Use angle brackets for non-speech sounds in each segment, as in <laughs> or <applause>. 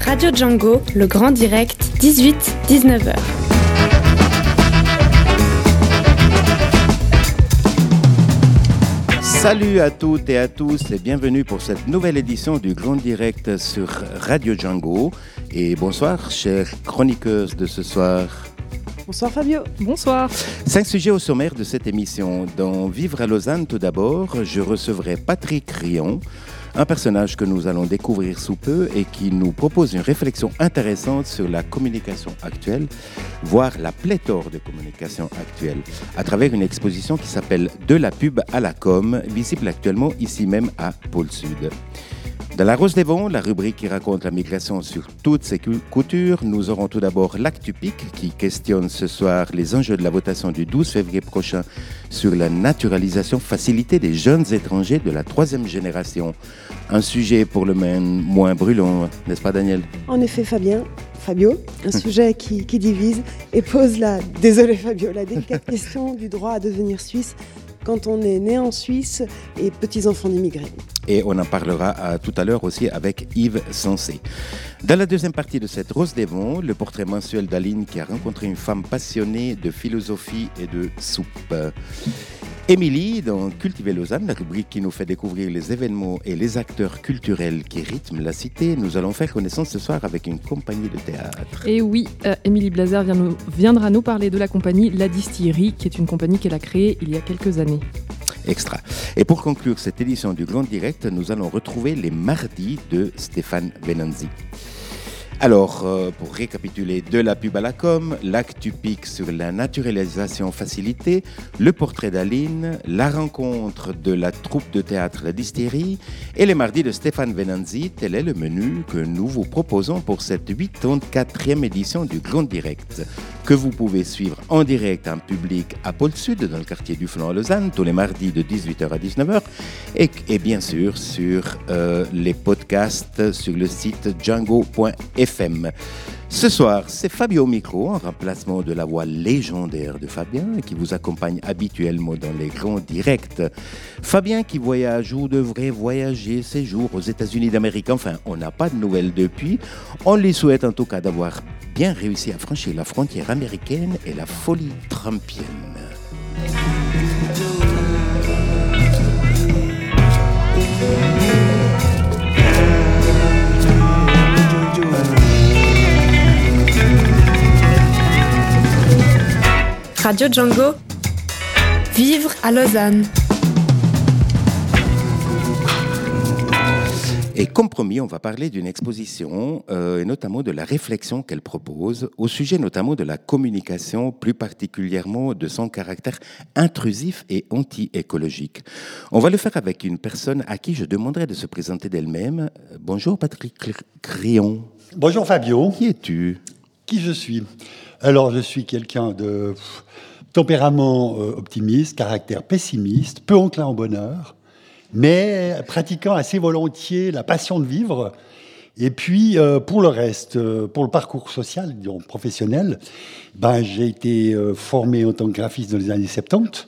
Radio Django, le grand direct, 18-19h. Salut à toutes et à tous et bienvenue pour cette nouvelle édition du Grand Direct sur Radio Django. Et bonsoir, chères chroniqueuses de ce soir. Bonsoir Fabio. Bonsoir. Cinq sujets au sommaire de cette émission. Dans Vivre à Lausanne, tout d'abord, je recevrai Patrick Rion, un personnage que nous allons découvrir sous peu et qui nous propose une réflexion intéressante sur la communication actuelle, voire la pléthore de communication actuelle, à travers une exposition qui s'appelle De la pub à la com, visible actuellement ici même à Pôle Sud. Dans la Rose des Vents, la rubrique qui raconte la migration sur toutes ses coutures, nous aurons tout d'abord l'Actupic qui questionne ce soir les enjeux de la votation du 12 février prochain sur la naturalisation facilitée des jeunes étrangers de la troisième génération. Un sujet pour le même moins brûlant, n'est-ce pas Daniel? En effet Fabien, Fabio, un sujet <laughs> qui, qui divise et pose la, désolé Fabio, la délicate question du droit à devenir suisse quand on est né en Suisse et petits-enfants d'immigrés. Et on en parlera euh, tout à l'heure aussi avec Yves Sensé. Dans la deuxième partie de cette Rose des Vents, le portrait mensuel d'Aline qui a rencontré une femme passionnée de philosophie et de soupe. Émilie, dans Cultiver Lausanne, la rubrique qui nous fait découvrir les événements et les acteurs culturels qui rythment la cité, nous allons faire connaissance ce soir avec une compagnie de théâtre. Et oui, euh, Émilie Blazer viendra nous parler de la compagnie La Distillerie, qui est une compagnie qu'elle a créée il y a quelques années. Et pour conclure cette édition du Grand Direct, nous allons retrouver les mardis de Stéphane Venanzi. Alors, euh, pour récapituler, de la pub à la com, l'actu pic sur la naturalisation facilitée, le portrait d'Aline, la rencontre de la troupe de théâtre La Dystérie et les mardis de Stéphane Venanzi, tel est le menu que nous vous proposons pour cette 84e édition du Grand Direct, que vous pouvez suivre en direct en public à Pôle Sud, dans le quartier du Flanc à Lausanne, tous les mardis de 18h à 19h, et, et bien sûr sur euh, les podcasts sur le site django.fr. Ce soir, c'est Fabio Micro en remplacement de la voix légendaire de Fabien qui vous accompagne habituellement dans les grands directs. Fabien qui voyage ou devrait voyager ces jours aux États-Unis d'Amérique. Enfin, on n'a pas de nouvelles depuis. On lui souhaite en tout cas d'avoir bien réussi à franchir la frontière américaine et la folie trumpienne. Radio Django. Vivre à Lausanne. Et comme promis, on va parler d'une exposition euh, et notamment de la réflexion qu'elle propose au sujet notamment de la communication, plus particulièrement de son caractère intrusif et anti-écologique. On va le faire avec une personne à qui je demanderai de se présenter d'elle-même. Bonjour Patrick Crion. Bonjour Fabio. Qui es-tu? Qui je suis? Alors je suis quelqu'un de tempérament euh, optimiste, caractère pessimiste, peu enclin au bonheur, mais pratiquant assez volontiers la passion de vivre. Et puis, euh, pour le reste, euh, pour le parcours social, disons, professionnel, ben, j'ai été formé en tant que graphiste dans les années 70,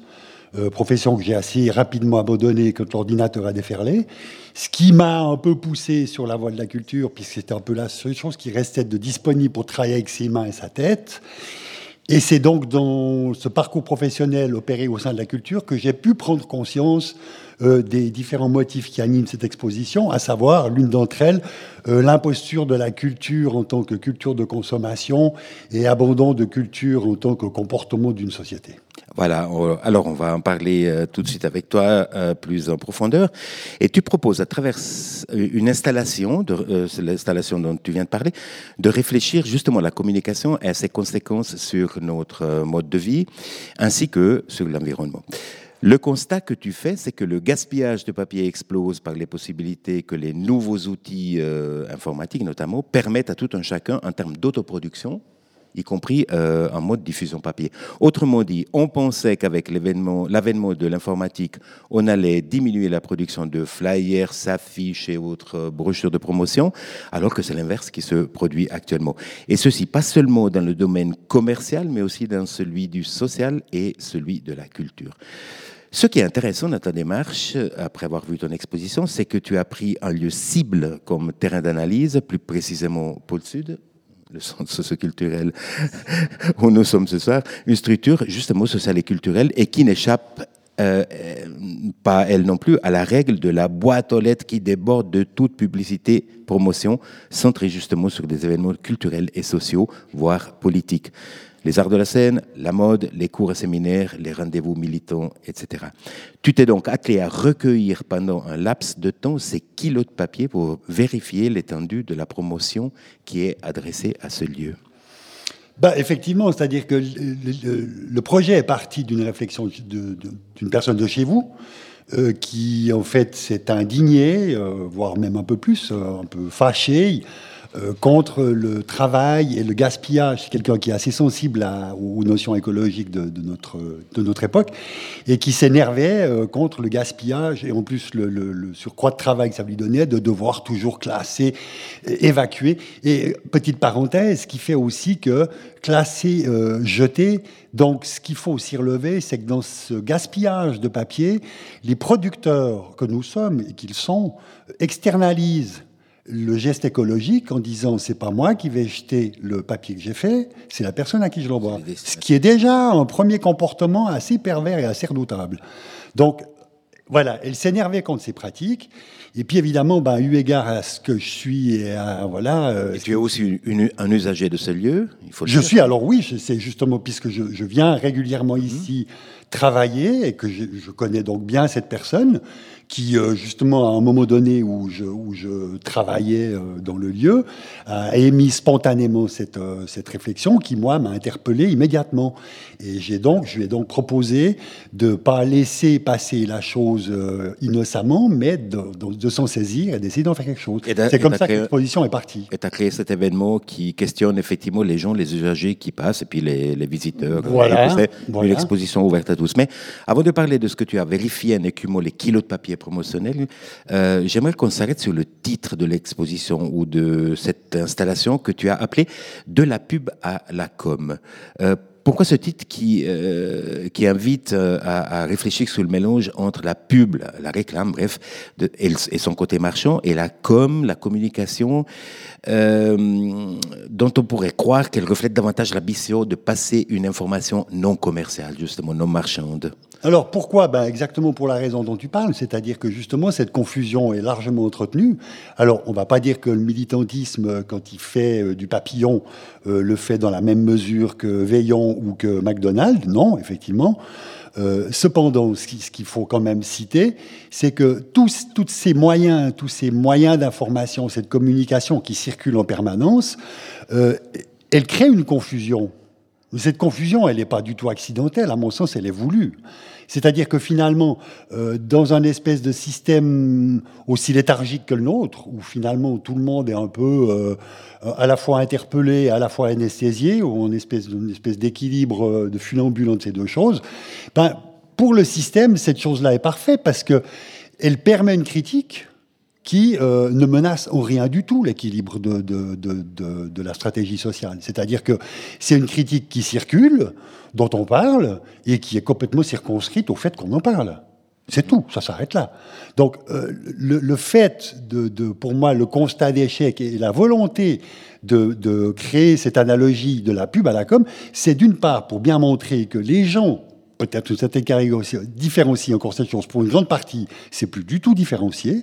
profession que j'ai assez rapidement abandonnée quand l'ordinateur a déferlé, ce qui m'a un peu poussé sur la voie de la culture, puisque c'était un peu la seule chose qui restait de disponible pour travailler avec ses mains et sa tête. Et c'est donc dans ce parcours professionnel opéré au sein de la culture que j'ai pu prendre conscience euh, des différents motifs qui animent cette exposition, à savoir l'une d'entre elles, euh, l'imposture de la culture en tant que culture de consommation et abandon de culture en tant que comportement d'une société. Voilà, alors on va en parler euh, tout de suite avec toi euh, plus en profondeur. Et tu proposes à travers une installation, de, l'installation dont tu viens de parler, de réfléchir justement à la communication et à ses conséquences sur notre mode de vie, ainsi que sur l'environnement. Le constat que tu fais, c'est que le gaspillage de papier explose par les possibilités que les nouveaux outils informatiques, notamment, permettent à tout un chacun, en termes d'autoproduction, y compris euh, en mode diffusion papier. Autrement dit, on pensait qu'avec l'avènement de l'informatique, on allait diminuer la production de flyers, affiches et autres brochures de promotion, alors que c'est l'inverse qui se produit actuellement. Et ceci, pas seulement dans le domaine commercial, mais aussi dans celui du social et celui de la culture. Ce qui est intéressant dans ta démarche, après avoir vu ton exposition, c'est que tu as pris un lieu cible comme terrain d'analyse, plus précisément Pôle Sud, le centre socioculturel <laughs> où nous sommes ce soir, une structure justement sociale et culturelle et qui n'échappe euh, pas elle non plus à la règle de la boîte aux lettres qui déborde de toute publicité, promotion, centrée justement sur des événements culturels et sociaux, voire politiques les arts de la scène, la mode, les cours et séminaires, les rendez-vous militants, etc. Tu t'es donc attelé à recueillir pendant un laps de temps ces kilos de papier pour vérifier l'étendue de la promotion qui est adressée à ce lieu. Bah, effectivement, c'est-à-dire que le, projet est parti d'une réflexion d'une personne de chez vous, euh, qui en fait s'est indigné, euh, voire même un peu plus, euh, un peu fâché euh, contre le travail et le gaspillage. Quelqu'un qui est assez sensible aux notions écologiques de, notre, de notre époque et qui s'énervait euh, contre le gaspillage et en plus le, surcroît de travail que ça lui donnait de devoir toujours classer, évacuer. Et petite parenthèse, qui fait aussi que classer, euh, jeter, donc ce qu'il faut aussi relever, c'est que dans ce gaspillage de papier, les producteurs que nous sommes et qu'ils sont externalisent le geste écologique en disant c'est pas moi qui vais jeter le papier que j'ai fait, c'est la personne à qui je l'envoie. Ce qui est déjà un premier comportement assez pervers et assez redoutable. Donc voilà, elle s'énervait contre ces pratiques. Et puis évidemment, ben, eu égard à ce que je suis et à, voilà. Euh, et tu es aussi un usager de ce lieu. Il faut je suis alors oui, c'est justement puisque je, viens régulièrement mmh. ici travailler et que je, je, connais donc bien cette personne qui, euh, justement, à un moment donné où je, où je travaillais euh, dans le lieu, a émis spontanément cette, euh, cette réflexion qui, moi, m'a interpellé immédiatement. Et j'ai donc, je lui ai donc proposé de ne pas laisser passer la chose innocemment, mais de, de, s'en saisir et d'essayer d'en faire quelque chose. C'est comme ça que l'exposition est partie. Et tu as créé cet événement qui questionne effectivement les gens, les usagers qui passent et puis les, les visiteurs. Voilà, Une exposition ouverte à tous. Mais avant de parler de ce que tu as vérifié en écumant les kilos de papier promotionnel, euh, j'aimerais qu'on s'arrête sur le titre de l'exposition ou de cette installation que tu as appelée De la pub à la com. Euh, pourquoi ce titre qui, euh, invite à, réfléchir sur le mélange entre la pub, la, réclame, bref, et, son côté marchand, et la com, la communication, dont on pourrait croire qu'elle reflète davantage l'ambition de passer une information non commerciale, justement non marchande? Alors pourquoi? Ben Exactement pour la raison dont tu parles, c'est-à-dire que justement cette confusion est largement entretenue. Alors on ne va pas dire que le militantisme, quand il fait euh, du papillon, euh, le fait dans la même mesure que Veillon ou que McDonald's, non, effectivement. Euh, cependant, ce qu'il faut quand même citer, c'est que tous, ces moyens, tous ces moyens d'information, cette communication qui circule en permanence, elle crée une confusion. Cette confusion, elle n'est pas du tout accidentelle, à mon sens, elle est voulue. C'est-à-dire que finalement, euh, dans un espèce de système aussi léthargique que le nôtre, où finalement tout le monde est un peu euh, à la fois interpellé, à la fois anesthésié, ou en espèce, une espèce d'équilibre euh, de funambule entre ces deux choses, ben, pour le système, cette chose-là est parfaite parce que elle permet une critique qui ne menace en rien du tout l'équilibre de, de, de, de, la stratégie sociale. C'est-à-dire que c'est une critique qui circule, dont on parle et qui est complètement circonscrite au fait qu'on en parle. C'est tout, ça s'arrête là. Donc euh, le, fait de, pour moi, le constat d'échec et la volonté de, créer cette analogie de la pub à la com, c'est d'une part pour bien montrer que les gens, peut-être une certaine caractéristique, différencient encore cette chose. Pour une grande partie, c'est plus du tout différencié.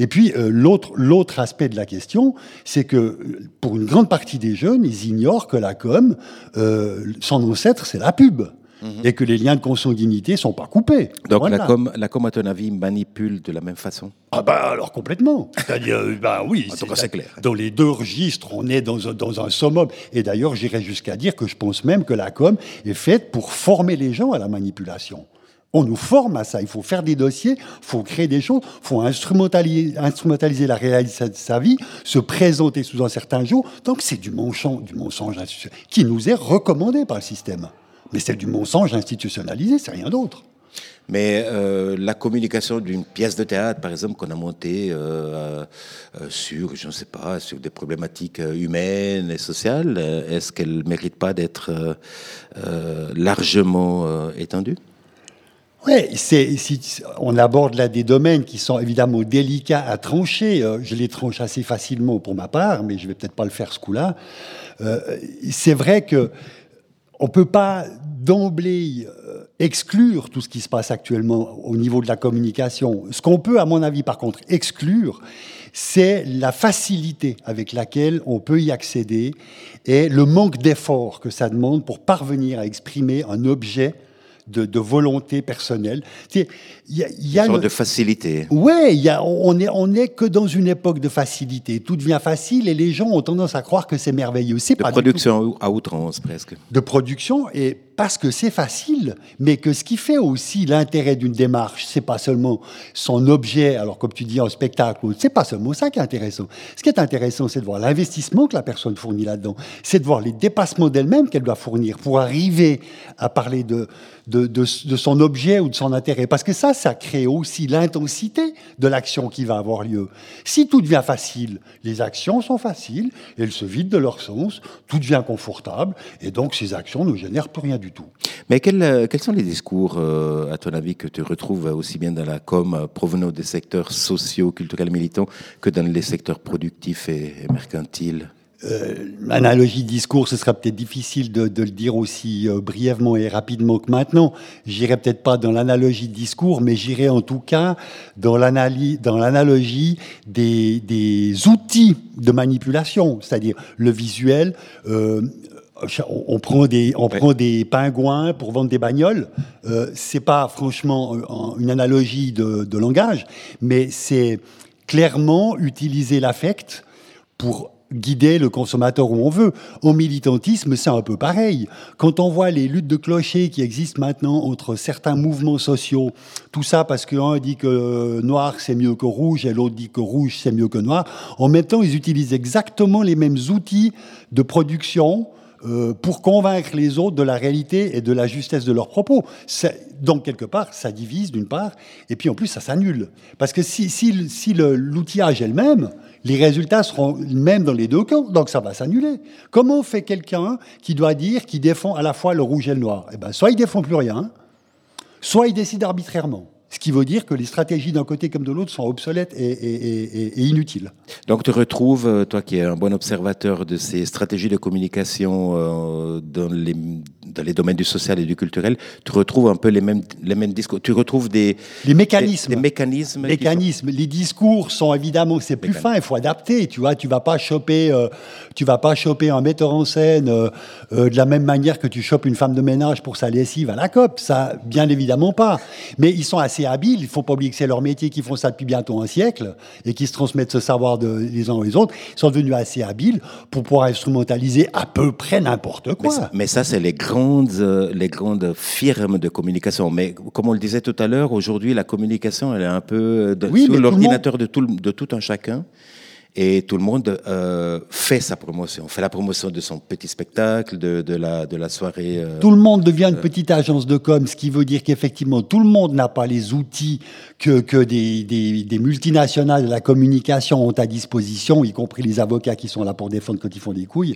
Et puis euh, l'autre l'autre aspect de la question, c'est que pour une grande partie des jeunes, ils ignorent que la com, euh, son ancêtre, c'est la pub. Mhm. Et que les liens de consanguinité sont pas coupés. Donc la, com, la com, à ton avis, manipule de la même façon? Ah bah alors complètement. C'est-à-dire, bah oui, c'est clair. Dans les deux registres, on est dans un, dans un summum. Et d'ailleurs, j'irais jusqu'à dire que je pense même que la com est faite pour former les gens à la manipulation. On nous forme à ça. Il faut faire des dossiers, il faut créer des choses, il faut instrumentaliser, la réalité de sa vie, se présenter sous un certain jour. Donc c'est du mensonge, du mensonge qui nous est recommandé par le système. Mais c'est du mensonge institutionnalisé, c'est rien d'autre. Mais euh, la communication d'une pièce de théâtre, par exemple, qu'on a montée euh, euh, sur, je ne sais pas, sur des problématiques humaines et sociales, est-ce qu'elle ne mérite pas d'être largement étendue? Oui, si, on aborde là des domaines qui sont évidemment délicats à trancher. je les tranche assez facilement pour ma part, mais je vais peut-être pas le faire ce coup-là. c'est vrai que on peut pas d'emblée exclure tout ce qui se passe actuellement au niveau de la communication. Ce qu'on peut, à mon avis, par contre, exclure, c'est la facilité avec laquelle on peut y accéder et le manque d'effort que ça demande pour parvenir à exprimer un objet de, volonté personnelle. Il y a, une sorte de facilité. Oui, on n'est on est que dans une époque de facilité. Tout devient facile et les gens ont tendance à croire que c'est merveilleux. De pas production à outrance, presque. De production, et parce que c'est facile, mais que ce qui fait aussi l'intérêt d'une démarche, c'est pas seulement son objet, alors comme tu dis, un spectacle, c'est pas seulement ça qui est intéressant. Ce qui est intéressant, c'est de voir l'investissement que la personne fournit là-dedans, c'est de voir les dépassements d'elle-même qu'elle doit fournir pour arriver à parler de, de, son objet ou de son intérêt. Parce que ça, ça crée aussi l'intensité de l'action qui va avoir lieu. Si tout devient facile, les actions sont faciles, elles se vident de leur sens, tout devient confortable, et donc ces actions ne génèrent plus rien du tout. Mais quels, quels sont les discours, euh, à ton avis, que tu retrouves aussi bien dans la com euh, provenant des secteurs sociaux, culturels, militants, que dans les secteurs productifs et mercantiles? euh, l'analogie de discours, ce sera peut-être difficile de, le dire aussi euh, brièvement et rapidement que maintenant. J'irai peut-être pas dans l'analogie discours, mais j'irai en tout cas dans l'analogie des, des, outils de manipulation, c'est-à-dire le visuel. Euh, on prend des on prend des pingouins pour vendre des bagnoles. Euh, c'est pas franchement une analogie de, de langage, mais c'est clairement utiliser l'affect pour guider le consommateur où on veut. Au militantisme, c'est un peu pareil. Quand on voit les luttes de clochers qui existent maintenant entre certains mouvements sociaux, tout ça parce qu'un dit que noir c'est mieux que rouge et l'autre dit que rouge c'est mieux que noir, en même temps ils utilisent exactement les mêmes outils de production, euh, pour convaincre les autres de la réalité et de la justesse de leurs propos. Donc, quelque part, ça divise d'une part, et puis en plus, ça s'annule. Parce que si, si, si l'outillage est le même, les résultats seront mêmes dans les deux camps, donc ça va s'annuler. Comment fait quelqu'un qui doit dire qu'il défend à la fois le rouge et le noir? Eh ben, soit il défend plus rien, soit il décide arbitrairement. Ce qui veut dire que les stratégies d'un côté comme de l'autre sont obsolètes et, inutiles. Donc tu retrouves, euh, toi qui es un bon observateur de ces stratégies de communication euh, dans les dans les domaines du social et du culturel, tu retrouves un peu les mêmes, les mêmes discours. Tu retrouves des, les mécanismes. Des, mécanismes. mécanismes. Les discours sont évidemment, c'est plus fin, il faut adapter. Tu vois, tu vas pas choper, euh, tu vas pas choper un metteur en scène euh, de la même manière que tu chopes une femme de ménage pour sa lessive à la COP. Ça, bien évidemment pas. Mais ils sont assez habiles. Il faut pas oublier que c'est leur métier, qui font ça depuis bientôt un siècle et qui se transmettent ce savoir de, les uns aux autres. Ils sont devenus assez habiles pour pouvoir instrumentaliser à peu près n'importe quoi. Mais ça, mais ça c'est les grands euh, les grandes firmes de communication. Mais comme on le disait tout à l'heure, aujourd'hui, la communication, elle est un peu de, sur l'ordinateur de, tout, de tout un chacun. Et tout le monde euh, fait sa promotion, fait la promotion de son petit spectacle, de, de, la, de la soirée. Euh, tout le monde devient une petite agence de com, ce qui veut dire qu'effectivement, tout le monde n'a pas les outils que, que des, des, des, multinationales de la communication ont à disposition, y compris les avocats qui sont là pour défendre quand ils font des couilles.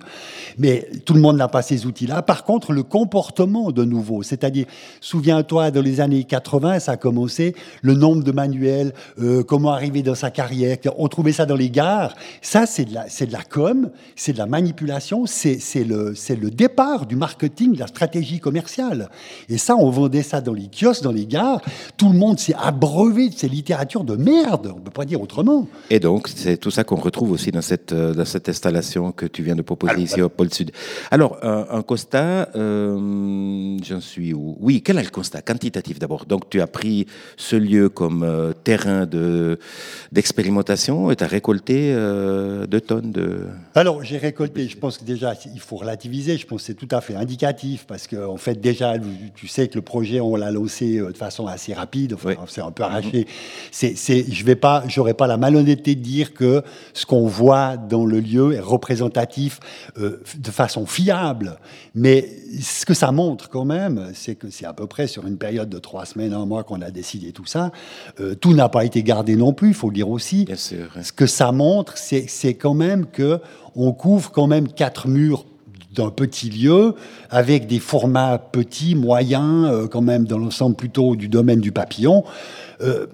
Mais tout le monde n'a pas ces outils-là. Par contre, le comportement de nouveau, c'est-à-dire, souviens-toi, dans les années 80, ça a commencé, le nombre de manuels, euh, comment arriver dans sa carrière, on trouvait ça dans les gares ça, c'est de, la, de la com, c'est de la manipulation, c'est le, le départ du marketing, de la stratégie commerciale. Et ça, on vendait ça dans les kiosques, dans les gares. Tout le monde s'est abreuvé de ces littératures de merde, on ne peut pas dire autrement. Et donc, c'est tout ça qu'on retrouve aussi dans cette, euh, dans cette installation que tu viens de proposer ici au Pôle Sud. Alors, un, constat, euh, j'en suis où? Oui, quel est le constat Quantitatif d'abord? Donc, tu as pris ce lieu comme euh, terrain d'expérimentation et tu as récolté euh, deux tonnes de... Alors, j'ai récolté, je pense que déjà, il faut relativiser, je pense que c'est tout à fait indicatif, parce qu'en en fait, déjà, tu sais que le projet, on l'a lancé euh, de façon assez rapide, enfin, c'est un peu arraché. C'est, je vais pas, j'aurais pas la malhonnêteté de dire que ce qu'on voit dans le lieu est représentatif euh, de façon fiable, mais ce que ça montre quand même, c'est que c'est à peu près sur une période de trois semaines, un mois qu'on a décidé tout ça. tout n'a pas été gardé non plus, il faut le dire aussi. Bien sûr. Ce que ça montre, c'est quand même que on couvre quand même quatre murs d'un petit lieu, avec des formats petits, moyens, euh, quand même dans l'ensemble plutôt du domaine du papillon. Euh,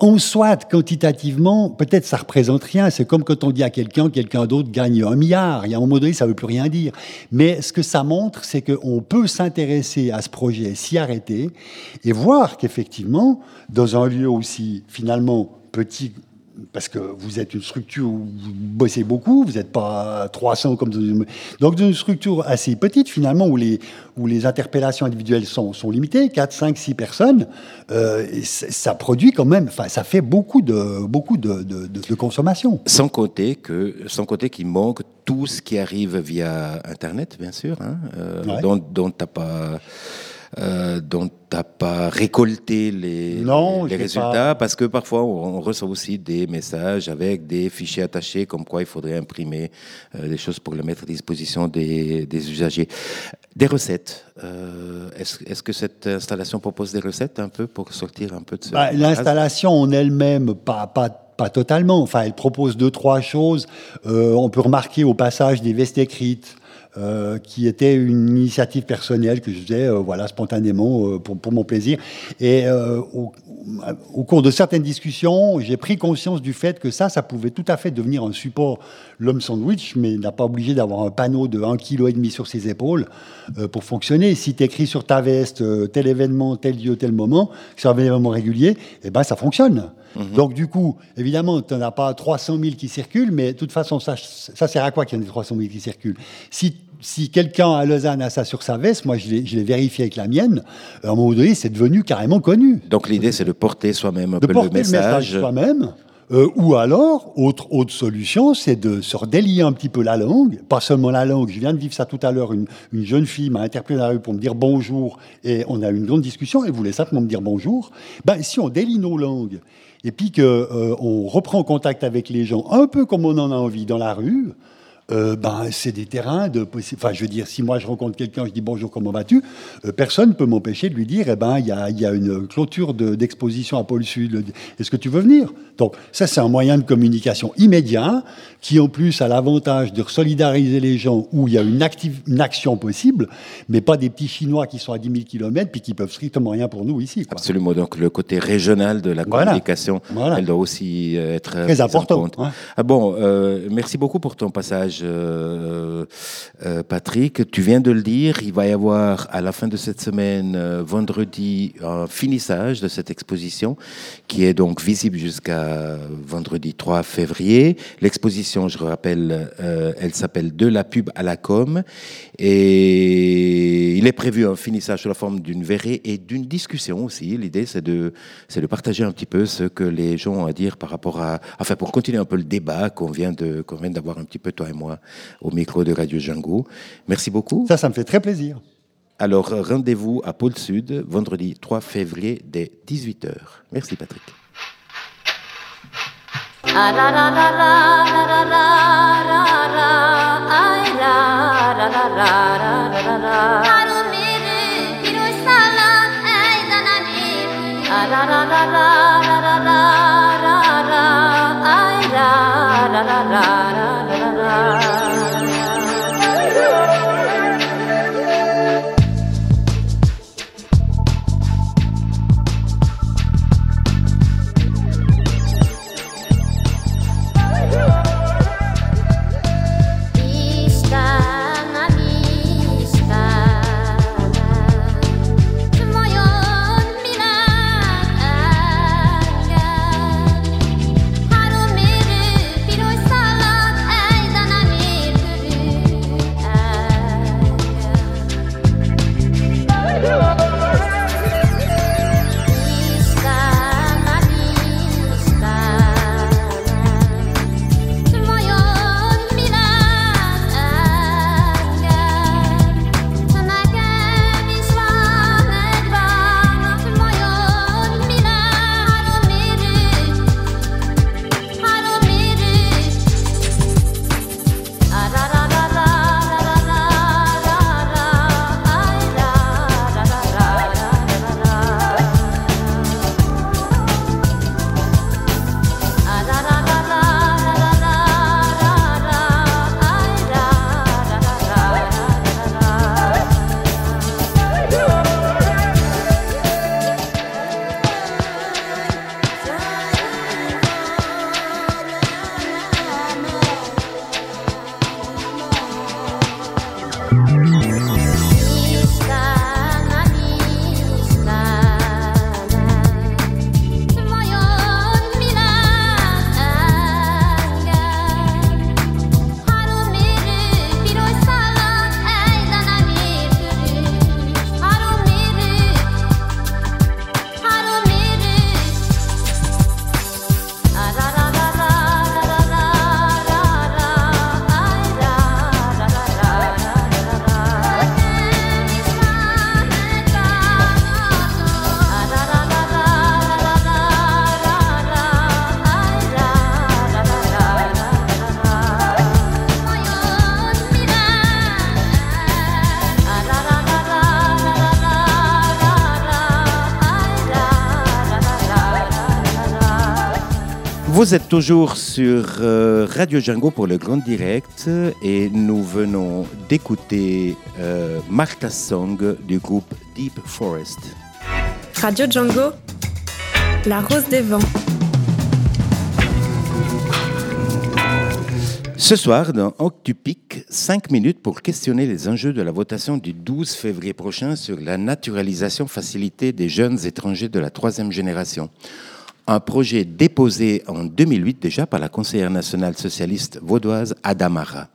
on soit quantitativement, peut-être ça représente rien. C'est comme quand on dit à quelqu'un, quelqu'un d'autre gagne un milliard. Il y a un moment donné, ça ne veut plus rien dire. Mais ce que ça montre, c'est qu'on peut s'intéresser à ce projet, s'y arrêter et voir qu'effectivement, dans un lieu aussi finalement petit parce que vous êtes une structure où vous bossez beaucoup, vous n'êtes pas 300 comme dans une... Donc, dans une structure assez petite, finalement, où les, où les interpellations individuelles sont, sont limitées, 4, 5, 6 personnes, euh, ça produit quand même, enfin, ça fait beaucoup de, beaucoup de, de, consommation. Sans compter que, sans qu'il manque tout ce qui arrive via Internet, bien sûr, hein, euh, dont, dont tu n'as pas euh, dont tu n'as pas récolté les, les résultats, parce que parfois on, reçoit aussi des messages avec des fichiers attachés, comme quoi il faudrait imprimer euh, des choses pour les mettre à disposition des, des usagers. Des recettes. Euh, est-ce, que cette installation propose des recettes un peu pour sortir un peu de ce... Bah, l'installation en elle-même, pas, pas pas totalement. Enfin, elle propose deux, trois choses. on peut remarquer au passage des vestes écrites, euh, qui était une initiative personnelle que je faisais euh, voilà, spontanément euh, pour, pour, mon plaisir. Et au, au, cours de certaines discussions, j'ai pris conscience du fait que ça, ça pouvait tout à fait devenir un support, l'homme sandwich, mais n'a pas obligé d'avoir un panneau de 1,5 kg sur ses épaules pour fonctionner. Si tu écris sur ta veste tel événement, tel lieu, tel moment, c'est un événement régulier, eh ben, ça fonctionne. Mhm. Donc, du coup, évidemment, tu n'en as pas 300 000 qui circulent, mais de toute façon, ça, ça sert à quoi qu'il y en ait 300 000 qui circulent? Si si quelqu'un à Lausanne a ça sur sa veste, moi je l'ai vérifié avec la mienne, à un moment donné, c'est devenu carrément connu. Donc l'idée, c'est de porter soi-même un de peu porter le message. soi-même. Euh, ou alors, autre, autre solution, c'est de se redélier un petit peu la langue, pas seulement la langue. Je viens de vivre ça tout à l'heure. Une, une, jeune fille m'a interpellé dans la rue pour me dire bonjour, et on a eu une grande discussion. Elle voulait simplement me dire bonjour. Ben, si on délie nos langues et puis qu'on euh, reprend contact avec les gens, un peu comme on en a envie dans la rue, euh, ben, c'est des terrains de Enfin, je veux dire, si moi je rencontre quelqu'un, je dis bonjour, comment vas-tu euh, Personne ne peut m'empêcher de lui dire, eh ben, il y a, y a, une clôture d'exposition à Pôle Sud. Est-ce que tu veux venir? Donc, ça, c'est un moyen de communication immédiat qui, en plus, a l'avantage de solidariser les gens où il y a une, active, une action possible, mais pas des petits Chinois qui sont à 10 000 km puis qui peuvent strictement rien pour nous ici. Absolument. Donc, le côté régional de la communication, elle doit aussi être très important. Ah bon, euh, merci beaucoup pour ton passage. Euh, euh, Patrick. Tu viens de le dire, il va y avoir à la fin de cette semaine, euh, vendredi, un finissage de cette exposition qui est donc visible jusqu'à vendredi 3 février. L'exposition, je rappelle, elle s'appelle De la pub à la com et il est prévu un finissage sous la forme d'une verrée et d'une discussion aussi. L'idée, c'est de, c'est de partager un petit peu ce que les gens ont à dire par rapport à, enfin, pour continuer un peu le débat qu'on vient de, qu'on vient d'avoir un petit peu toi et moi au micro de Radio Django. Merci beaucoup. Ça, ça me fait très plaisir. Alors, rendez-vous à Pôle Sud, vendredi 3 février, dès 18h. Merci, Patrick. la la la la la la Vous êtes toujours sur euh, Radio Django pour le Grand Direct et nous venons d'écouter euh, Martha Song du groupe Deep Forest. Radio Django, la rose des vents. Ce soir, dans Octupic, 5 minutes pour questionner les enjeux de la votation du 12 février prochain sur la naturalisation facilitée des jeunes étrangers de la troisième génération. Un projet déposé en 2008 déjà par la conseillère nationale socialiste vaudoise Adamara.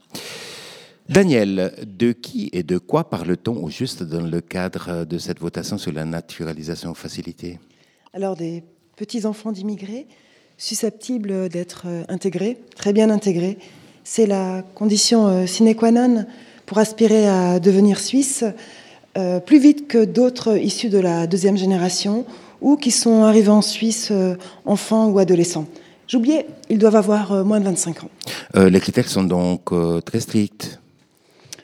Daniel, de qui et de quoi parle-t-on au juste dans le cadre de cette votation sur la naturalisation facilitée? Alors, des petits-enfants d'immigrés susceptibles d'être intégrés, très bien intégrés, c'est la condition euh, sine qua non pour aspirer à devenir suisse euh, plus vite que d'autres issus de la deuxième génération ou qui sont arrivés en Suisse euh, enfants ou adolescents. J'oubliais, ils doivent avoir moins de 25 ans. les critères sont donc très stricts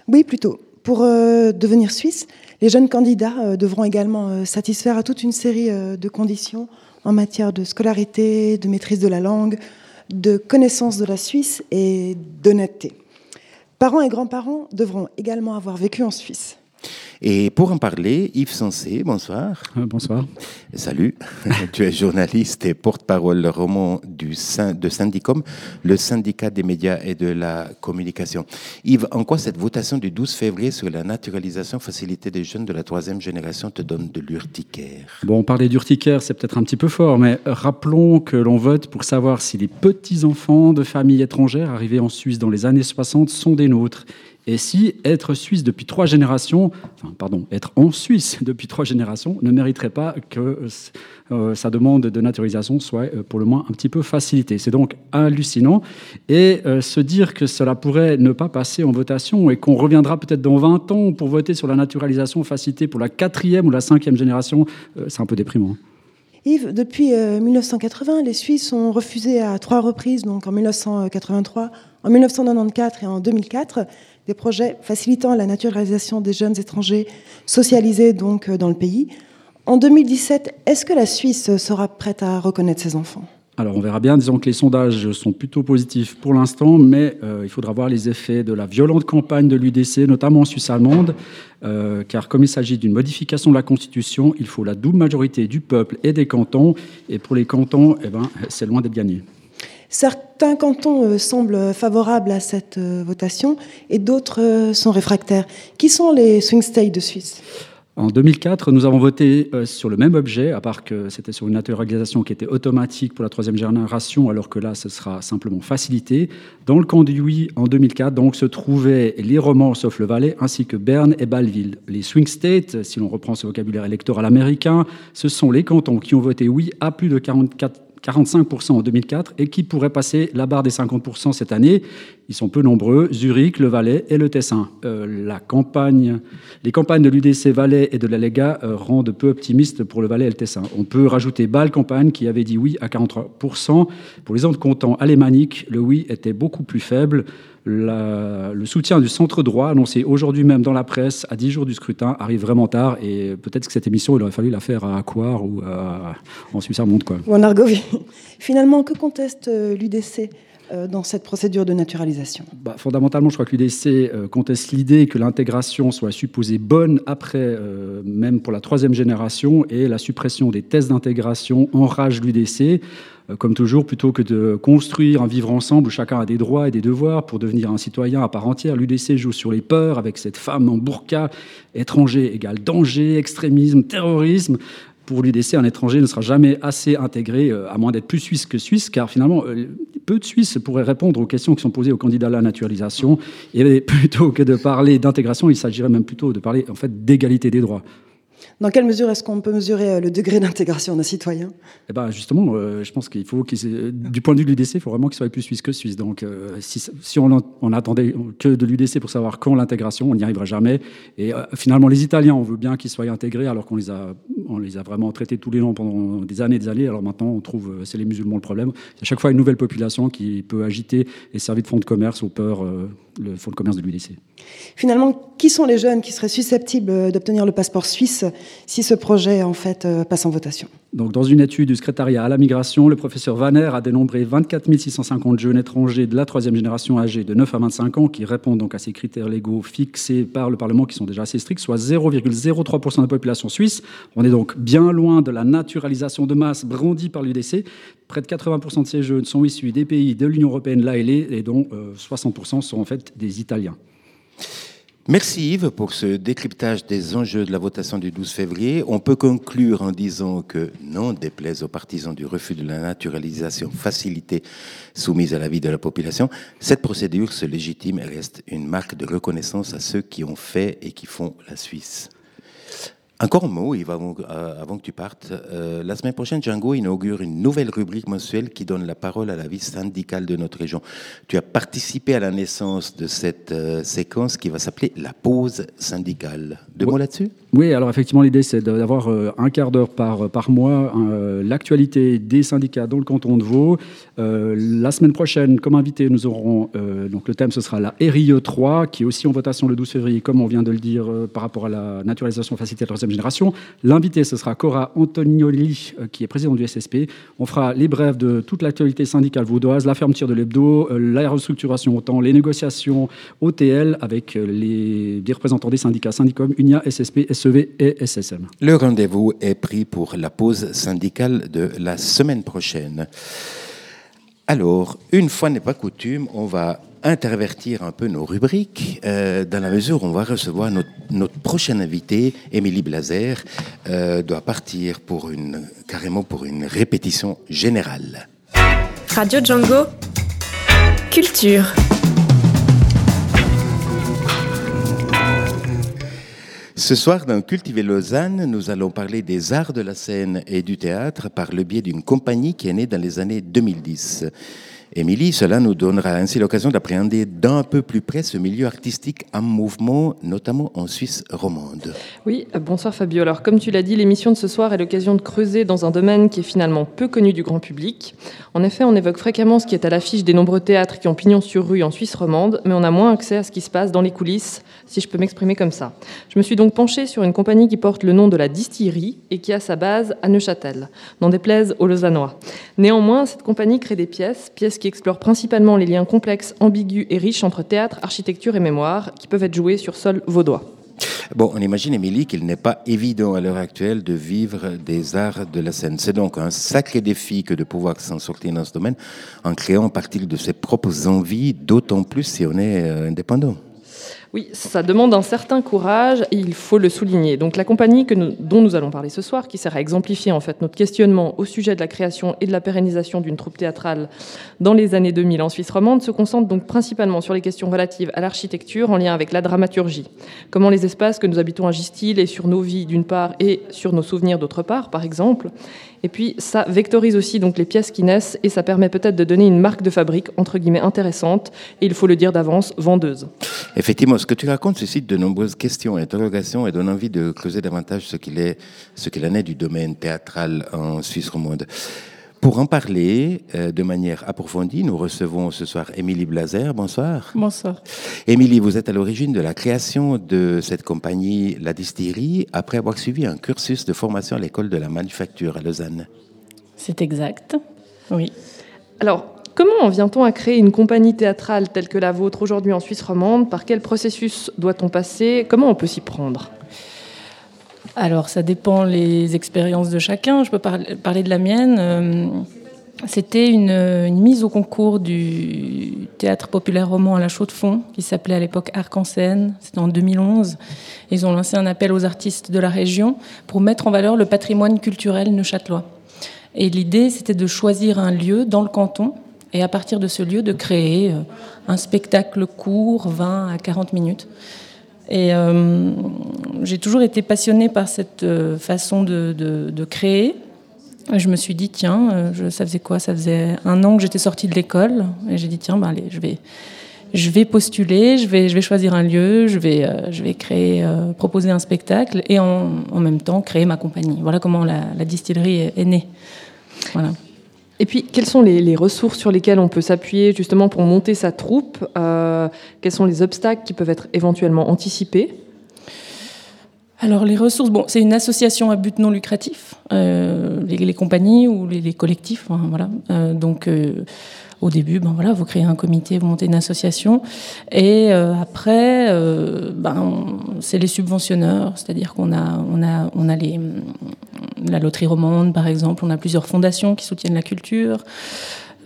Oui, plutôt. Pour devenir suisse, les jeunes candidats devront également satisfaire à toute une série de conditions en matière de scolarité, de maîtrise de la langue, de connaissance de la Suisse et d'honnêteté. Parents et grands-parents devront également avoir vécu en Suisse. Et pour en parler, Yves Sensé, bonsoir. Euh, bonsoir. Salut. <laughs> tu es journaliste et porte-parole roman du, de Syndicom, le syndicat des médias et de la communication. Yves, en quoi cette votation du 12 février sur la naturalisation facilitée des jeunes de la troisième génération te donne de l'urticaire? Bon, parler d'urticaire, c'est peut-être un petit peu fort, mais rappelons que l'on vote pour savoir si les petits-enfants de familles étrangères arrivés en Suisse dans les années 60 sont des nôtres et si être suisse depuis trois générations, pardon, être en Suisse <laughs> depuis trois générations ne mériterait pas que euh, sa demande de naturalisation soit euh, pour le moins un petit peu facilitée. C'est donc hallucinant. Et euh, se dire que cela pourrait ne pas passer en votation et qu'on reviendra peut-être dans 20 ans pour voter sur la naturalisation facilitée pour la quatrième ou la cinquième génération, c'est un peu déprimant. Yves, depuis 1980, les Suisses ont refusé à trois reprises, donc en 1983, en 1994 et en 2004, des projets facilitant la naturalisation des jeunes étrangers socialisés donc euh, dans le pays. En 2017, est-ce que la Suisse sera prête à reconnaître ses enfants? Alors on verra bien, disons que les sondages sont plutôt positifs pour l'instant, mais euh, il faudra voir les effets de la violente campagne de l'UDC, notamment en Suisse allemande, euh, car comme il s'agit d'une modification de la Constitution, il faut la double majorité du peuple et des cantons, et pour les cantons, eh ben, c'est loin d'être gagné. Certains cantons euh, semblent favorables à cette euh, votation et d'autres euh, sont réfractaires. Qui sont les swing states de Suisse? En 2004, nous avons voté sur le même objet, à part que c'était sur une naturalisation qui était automatique pour la troisième génération, alors que là, ce sera simplement facilité. Dans le camp du oui, en 2004, donc, se trouvaient les romans sauf le Valais, ainsi que Berne et Bâle-Ville. Les swing states, si l'on reprend ce vocabulaire électoral américain, ce sont les cantons qui ont voté oui à plus de 44 45% en 2004 et qui pourraient passer la barre des 50% cette année. Ils sont peu nombreux, Zurich, le Valais et le Tessin. Euh, la campagne, les campagnes de l'UDC Valais et de la Lega euh, rendent peu optimistes pour le Valais et le Tessin. On peut rajouter Bâle-Campagne qui avait dit oui à 43%. Pour les autres comptants alémaniques, le oui était beaucoup plus faible le soutien du centre droit, annoncé aujourd'hui même dans la presse, à 10 jours du scrutin, arrive vraiment tard. Et peut-être que cette émission, il aurait fallu la faire à Aquar ou en Suisse allemande. Quoi. Ou en Argovie. <laughs> Finalement, que conteste euh, l'UDC euh, dans cette procédure de naturalisation? Bah, Fondamentalement, je crois que l'UDC euh, conteste l'idée que l'intégration soit supposée bonne après, même pour la troisième génération, et la suppression des tests d'intégration enrage l'UDC. Euh, comme toujours, plutôt que de construire un vivre ensemble où chacun a des droits et des devoirs pour devenir un citoyen à part entière, l'UDC joue sur les peurs avec cette femme en burqa, étranger égale danger, extrémisme, terrorisme. Pour l'UDC, un étranger ne sera jamais assez intégré, euh, à moins d'être plus suisse que suisse, car finalement, euh, peu de Suisses pourraient répondre aux questions qui sont posées aux candidats à la naturalisation. Et plutôt que de parler d'intégration, il s'agirait même plutôt de parler en fait d'égalité des droits. Dans quelle mesure est-ce qu'on peut mesurer euh, le degré d'intégration d'un citoyen? Eh ben Justement, euh, je pense qu'il faut qu'il du point de vue de l'UDC, il faut vraiment qu'il soit plus suisse que suisse. Donc, euh, si, on, on, attendait que de l'UDC pour savoir quand l'intégration, on n'y arrivera jamais. Et finalement, les Italiens, on veut bien qu'ils soient intégrés, alors qu'on les a, vraiment traités tous les ans pendant des années et des années. Alors maintenant, on trouve c'est les musulmans le problème. A chaque fois une nouvelle population qui peut agiter et servir de fonds de commerce aux peurs, le fonds de commerce de l'UDC. Finalement, qui sont les jeunes qui seraient susceptibles d'obtenir le passeport suisse si ce projet en fait passe en votation? Donc, dans une étude du secrétariat à la migration, le professeur Vanner a dénombré 24 650 jeunes étrangers de la troisième génération âgés de 9 à 25 ans qui répondent donc à ces critères légaux fixés par le Parlement qui sont déjà assez stricts, soit 0,03% de la population suisse. On est donc bien loin de la naturalisation de masse brandie par l'UDC. Près de 80% de ces jeunes sont issus des pays de l'Union européenne, là et les, et dont 60% euh, sont en fait des Italiens. Merci Yves pour ce décryptage des enjeux de la votation du 12 février. On peut conclure en disant que, non déplaise aux partisans du refus de la naturalisation facilitée soumise à la vie de la population, cette procédure se légitime et reste une marque de reconnaissance à ceux qui ont fait et qui font la Suisse. Encore un mot, Yves, avant, euh, avant que tu partes. Euh, la semaine prochaine, Django inaugure une nouvelle rubrique mensuelle qui donne la parole à la vie syndicale de notre région. Tu as participé à la naissance de cette euh, séquence qui va s'appeler la pause syndicale. Deux mots là-dessus? Oui, alors effectivement, l'idée, c'est d'avoir un quart d'heure par, par mois l'actualité des syndicats dans le canton de Vaud. la semaine prochaine, comme invité, nous aurons, donc le thème, ce sera la RIE 3, qui est aussi en votation le 12 février, comme on vient de le dire, par rapport à la naturalisation facilitée génération. L'invité, ce sera Cora Antonioli, euh, qui est président du SSP. On fera les brèves de toute l'actualité syndicale vaudoise, la fermeture de l'hebdo, euh, la restructuration autant, les négociations OTL avec euh, les, représentants des syndicats Syndicom, UNIA, SSP, SEV et SSM. Le rendez-vous est pris pour la pause syndicale de la semaine prochaine. Alors, une fois n'est pas coutume, on va intervertir un peu nos rubriques euh, dans la mesure où on va recevoir notre, notre prochaine invité, Émilie Blazer, euh, doit partir pour une, carrément pour une répétition générale. Radio Django, culture. Ce soir, dans Cultiver Lausanne, nous allons parler des arts de la scène et du théâtre par le biais d'une compagnie qui est née dans les années 2010. Émilie, cela nous donnera ainsi l'occasion d'appréhender d'un peu plus près ce milieu artistique en mouvement, notamment en Suisse romande. Oui, bonsoir Fabio. Alors, comme tu l'as dit, l'émission de ce soir est l'occasion de creuser dans un domaine qui est finalement peu connu du grand public. En effet, on évoque fréquemment ce qui est à l'affiche des nombreux théâtres qui ont pignon sur rue en Suisse romande, mais on a moins accès à ce qui se passe dans les coulisses, si je peux m'exprimer comme ça. Je me suis donc penchée sur une compagnie qui porte le nom de la Distillerie et qui a sa base à Neuchâtel, n'en déplaise aux Lausannois. Néanmoins, cette compagnie crée des pièces, pièces qui explorent principalement les liens complexes, ambigus et riches entre théâtre, architecture et mémoire, qui peuvent être joués sur sol vaudois. Bon, on imagine, Émilie, qu'il n'est pas évident à l'heure actuelle de vivre des arts de la scène. C'est donc un sacré défi que de pouvoir s'en sortir dans ce domaine en créant à partir de ses propres envies, d'autant plus si on est euh, indépendant. Oui, ça demande un certain courage et il faut le souligner. Donc la compagnie dont nous allons parler ce soir, qui sert à exemplifier en fait notre questionnement au sujet de la création et de la pérennisation d'une troupe théâtrale dans les années 2000 en Suisse romande, se concentre donc principalement sur les questions relatives à l'architecture en lien avec la dramaturgie. Comment les espaces que nous habitons agissent-ils et sur nos vies d'une part et sur nos souvenirs d'autre part, par exemple et puis ça vectorise aussi donc les pièces qui naissent et ça permet peut-être de donner une marque de fabrique entre guillemets intéressante et il faut le dire d'avance vendeuse. Effectivement, ce que tu racontes suscite de nombreuses questions et interrogations et donne envie de creuser davantage ce qu'il est, ce qu'il en est du domaine théâtral en Suisse romande. Pour en parler euh, de manière approfondie, nous recevons ce soir Émilie Blazer. Bonsoir. Bonsoir. Émilie, vous êtes à l'origine de la création de cette compagnie La Distillerie après avoir suivi un cursus de formation à l'école de la manufacture à Lausanne. C'est exact, oui. Alors, comment en vient-on à créer une compagnie théâtrale telle que la vôtre aujourd'hui en Suisse romande? Par quel processus doit-on passer? Comment on peut s'y prendre? Alors, ça dépend les expériences de chacun. Je peux parler de la mienne. Euh, c'était une, mise au concours du théâtre populaire roman à la Chaux-de-Fonds, qui s'appelait à l'époque Arc en scène. C'était en 2011. Ils ont lancé un appel aux artistes de la région pour mettre en valeur le patrimoine culturel neuchâtelois. Et l'idée, c'était de choisir un lieu dans le canton et à partir de ce lieu, de créer euh, un spectacle court, 20 à 40 minutes, et euh, j'ai toujours été passionnée par cette euh, façon de, de, créer. je me suis dit, tiens, euh, ça faisait quoi? Ça faisait un an que j'étais sortie de l'école. Et j'ai dit, tiens, ben, allez, je vais, je vais postuler, je vais, je vais choisir un lieu, je vais, je vais créer, proposer un spectacle et en, même temps créer ma compagnie. Voilà comment la, la distillerie est, est née. Voilà. Et puis, quelles sont les, ressources sur lesquelles on peut s'appuyer justement pour monter sa troupe Quels sont les obstacles qui peuvent être éventuellement anticipés? Alors les ressources, bon, c'est une association à but non lucratif, euh, les, compagnies ou les, collectifs, voilà. Euh, donc euh, au début, ben voilà, vous créez un comité, vous montez une association, et après, ben, c'est les subventionneurs, c'est-à-dire qu'on a, on a, on a les, la loterie romande par exemple, on a plusieurs fondations qui soutiennent la culture.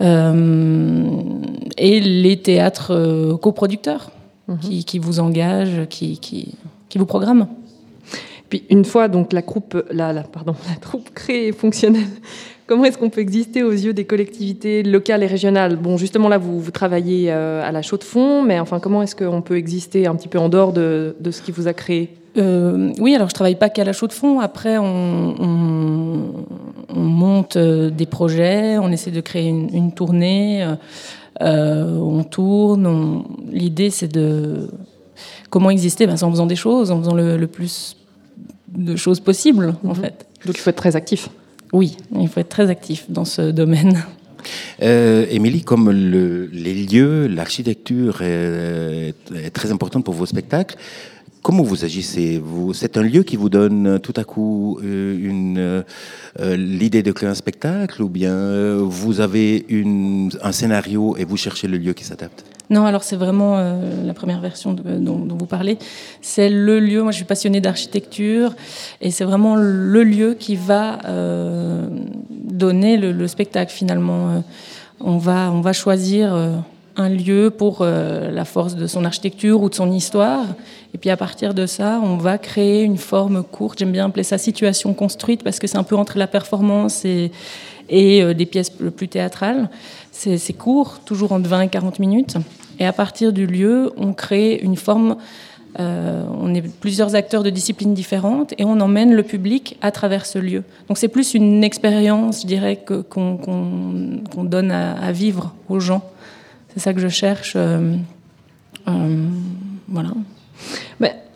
et les théâtres coproducteurs mhm. qui, vous engagent, qui, qui, qui vous programment. Puis une fois donc la troupe, la, pardon, <laughs> la troupe créée et fonctionnelle, comment est-ce qu'on peut exister aux yeux des collectivités locales et régionales? Bon, justement là, vous, vous travaillez euh, à la chaux de fond, mais enfin, comment est-ce qu'on peut exister un petit peu en dehors de, de ce qui vous a créé? Euh, oui, alors je travaille pas qu'à la chaux de fond. Après, on, on, monte euh, des projets, on essaie de créer une, tournée, on tourne. L'idée, c'est de comment exister? Ben, en faisant des choses, en faisant le, le plus de choses possibles, en mhm. fait. Donc il faut être très actif. Oui, il faut être très actif dans ce domaine. Euh, Émilie, comme les lieux, l'architecture est, très importante pour vos spectacles, comment vous agissez vous, C'est un lieu qui vous donne tout à coup euh, euh, l'idée de créer un spectacle ou bien vous avez un scénario et vous cherchez le lieu qui s'adapte? Non, alors c'est vraiment euh, la première version dont, vous parlez. C'est le lieu, moi je suis passionnée d'architecture, et c'est vraiment le lieu qui va euh, donner le, spectacle finalement. Euh, on, va, on va choisir un lieu pour la force de son architecture ou de son histoire, et puis à partir de ça, on va créer une forme courte, j'aime bien appeler ça situation construite, parce que c'est un peu entre la performance et, et des pièces plus théâtrales. C'est court, toujours entre 20 et 40 minutes. Et à partir du lieu, on crée une forme. Euh, on est plusieurs acteurs de disciplines différentes et on emmène le public à travers ce lieu. Donc c'est plus une expérience, je dirais, qu'on donne à, vivre aux gens. C'est ça que je cherche. Euh, euh, voilà.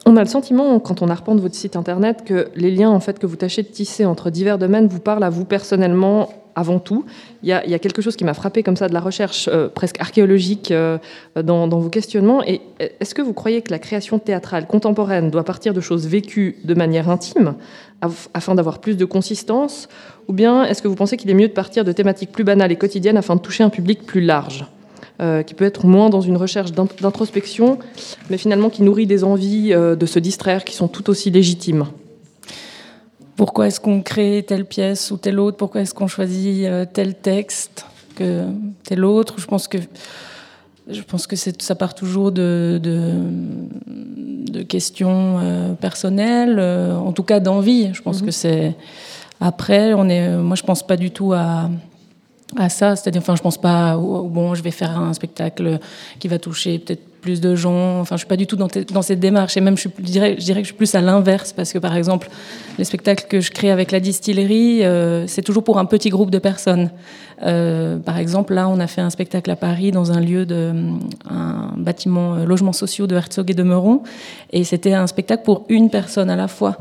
On a le sentiment, quand on arpente votre site internet, que les liens en fait que vous tâchez de tisser entre divers domaines vous parlent à vous personnellement avant tout. Il y, a, quelque chose qui m'a frappé comme ça de la recherche euh, presque archéologique euh, dans, vos questionnements. Et est-ce que vous croyez que la création théâtrale contemporaine doit partir de choses vécues de manière intime afin d'avoir plus de consistance? Ou bien est-ce que vous pensez qu'il est mieux de partir de thématiques plus banales et quotidiennes afin de toucher un public plus large euh, qui peut être moins dans une recherche d'introspection, mais finalement qui nourrit des envies de se distraire qui sont tout aussi légitimes? Pourquoi est-ce qu'on crée telle pièce ou telle autre, pourquoi est-ce qu'on choisit euh, tel texte que tel autre? Je pense que je pense que ça part toujours de, de, questions euh, personnelles, euh, en tout cas d'envie. Je pense mhm. que c'est après on est. Moi, je pense pas du tout à à ça. C'est-à-dire, enfin, je pense pas, bon, je vais faire un spectacle qui va toucher peut-être plus de gens. Enfin, je suis pas du tout dans, dans cette démarche. Et même, je, dirais, je dirais que je suis plus à l'inverse, parce que par exemple, les spectacles que je crée avec la distillerie, euh, c'est toujours pour un petit groupe de personnes. Euh, par exemple, là, on a fait un spectacle à Paris dans un lieu de un bâtiment euh, logements sociaux de Herzog et de Meuron, et c'était un spectacle pour une personne à la fois.